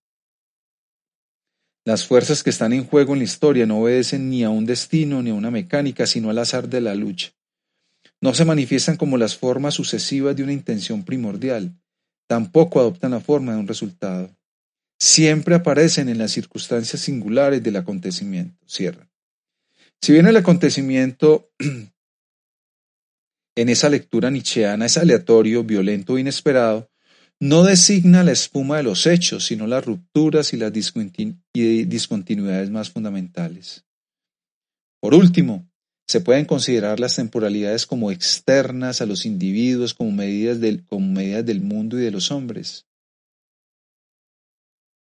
Las fuerzas que están en juego en la historia no obedecen ni a un destino ni a una mecánica, sino al azar de la lucha. No se manifiestan como las formas sucesivas de una intención primordial, tampoco adoptan la forma de un resultado siempre aparecen en las circunstancias singulares del acontecimiento. Cierra. Si bien el acontecimiento en esa lectura nietzscheana es aleatorio, violento o inesperado, no designa la espuma de los hechos, sino las rupturas y las discontinuidades más fundamentales. Por último, se pueden considerar las temporalidades como externas a los individuos como medidas del, mundo y de los hombres.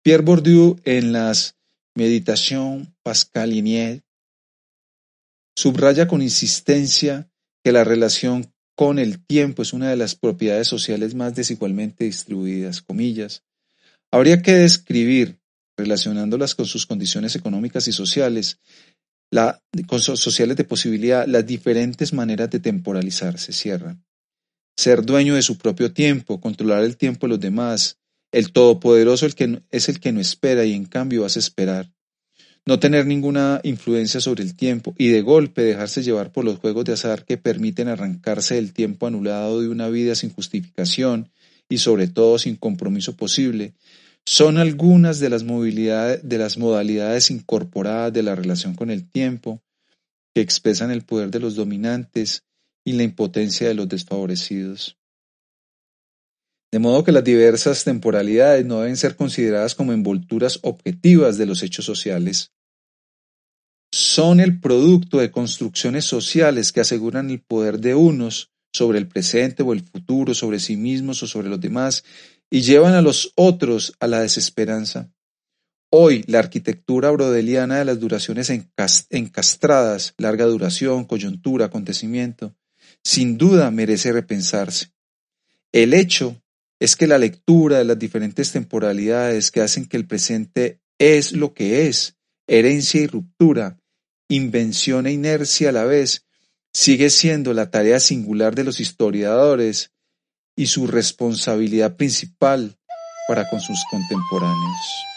Pierre Bourdieu en las Meditations Pascaliniennes subraya con insistencia que la relación con el tiempo es una de las propiedades sociales más desigualmente distribuidas, comillas. Habría que describir, relacionándolas con sus condiciones económicas y sociales, la, con sociales de posibilidad, las diferentes maneras de temporalizarse, cierra. Ser dueño de su propio tiempo, controlar el tiempo de los demás, el Todopoderoso el que, es el que no espera y en cambio hace esperar. No tener ninguna influencia sobre el tiempo y de golpe dejarse llevar por los juegos de azar que permiten arrancarse del tiempo anulado de una vida sin justificación y sobre todo sin compromiso posible, son algunas de las, de las modalidades incorporadas de la relación con el tiempo que expresan el poder de los dominantes y la impotencia de los desfavorecidos. De modo que las diversas temporalidades no deben ser consideradas como envolturas objetivas de los hechos sociales. Son el producto de construcciones sociales que aseguran el poder de unos sobre el presente o el futuro, sobre sí mismos o sobre los demás, y llevan a los otros a la desesperanza. Hoy, la arquitectura brodeliana de las duraciones encastradas, larga duración, coyuntura, acontecimiento, sin duda merece repensarse. El hecho es que la lectura de las diferentes temporalidades que hacen que el presente es lo que es, herencia y ruptura, invención e inercia a la vez, sigue siendo la tarea singular de los historiadores y su responsabilidad principal para con sus contemporáneos.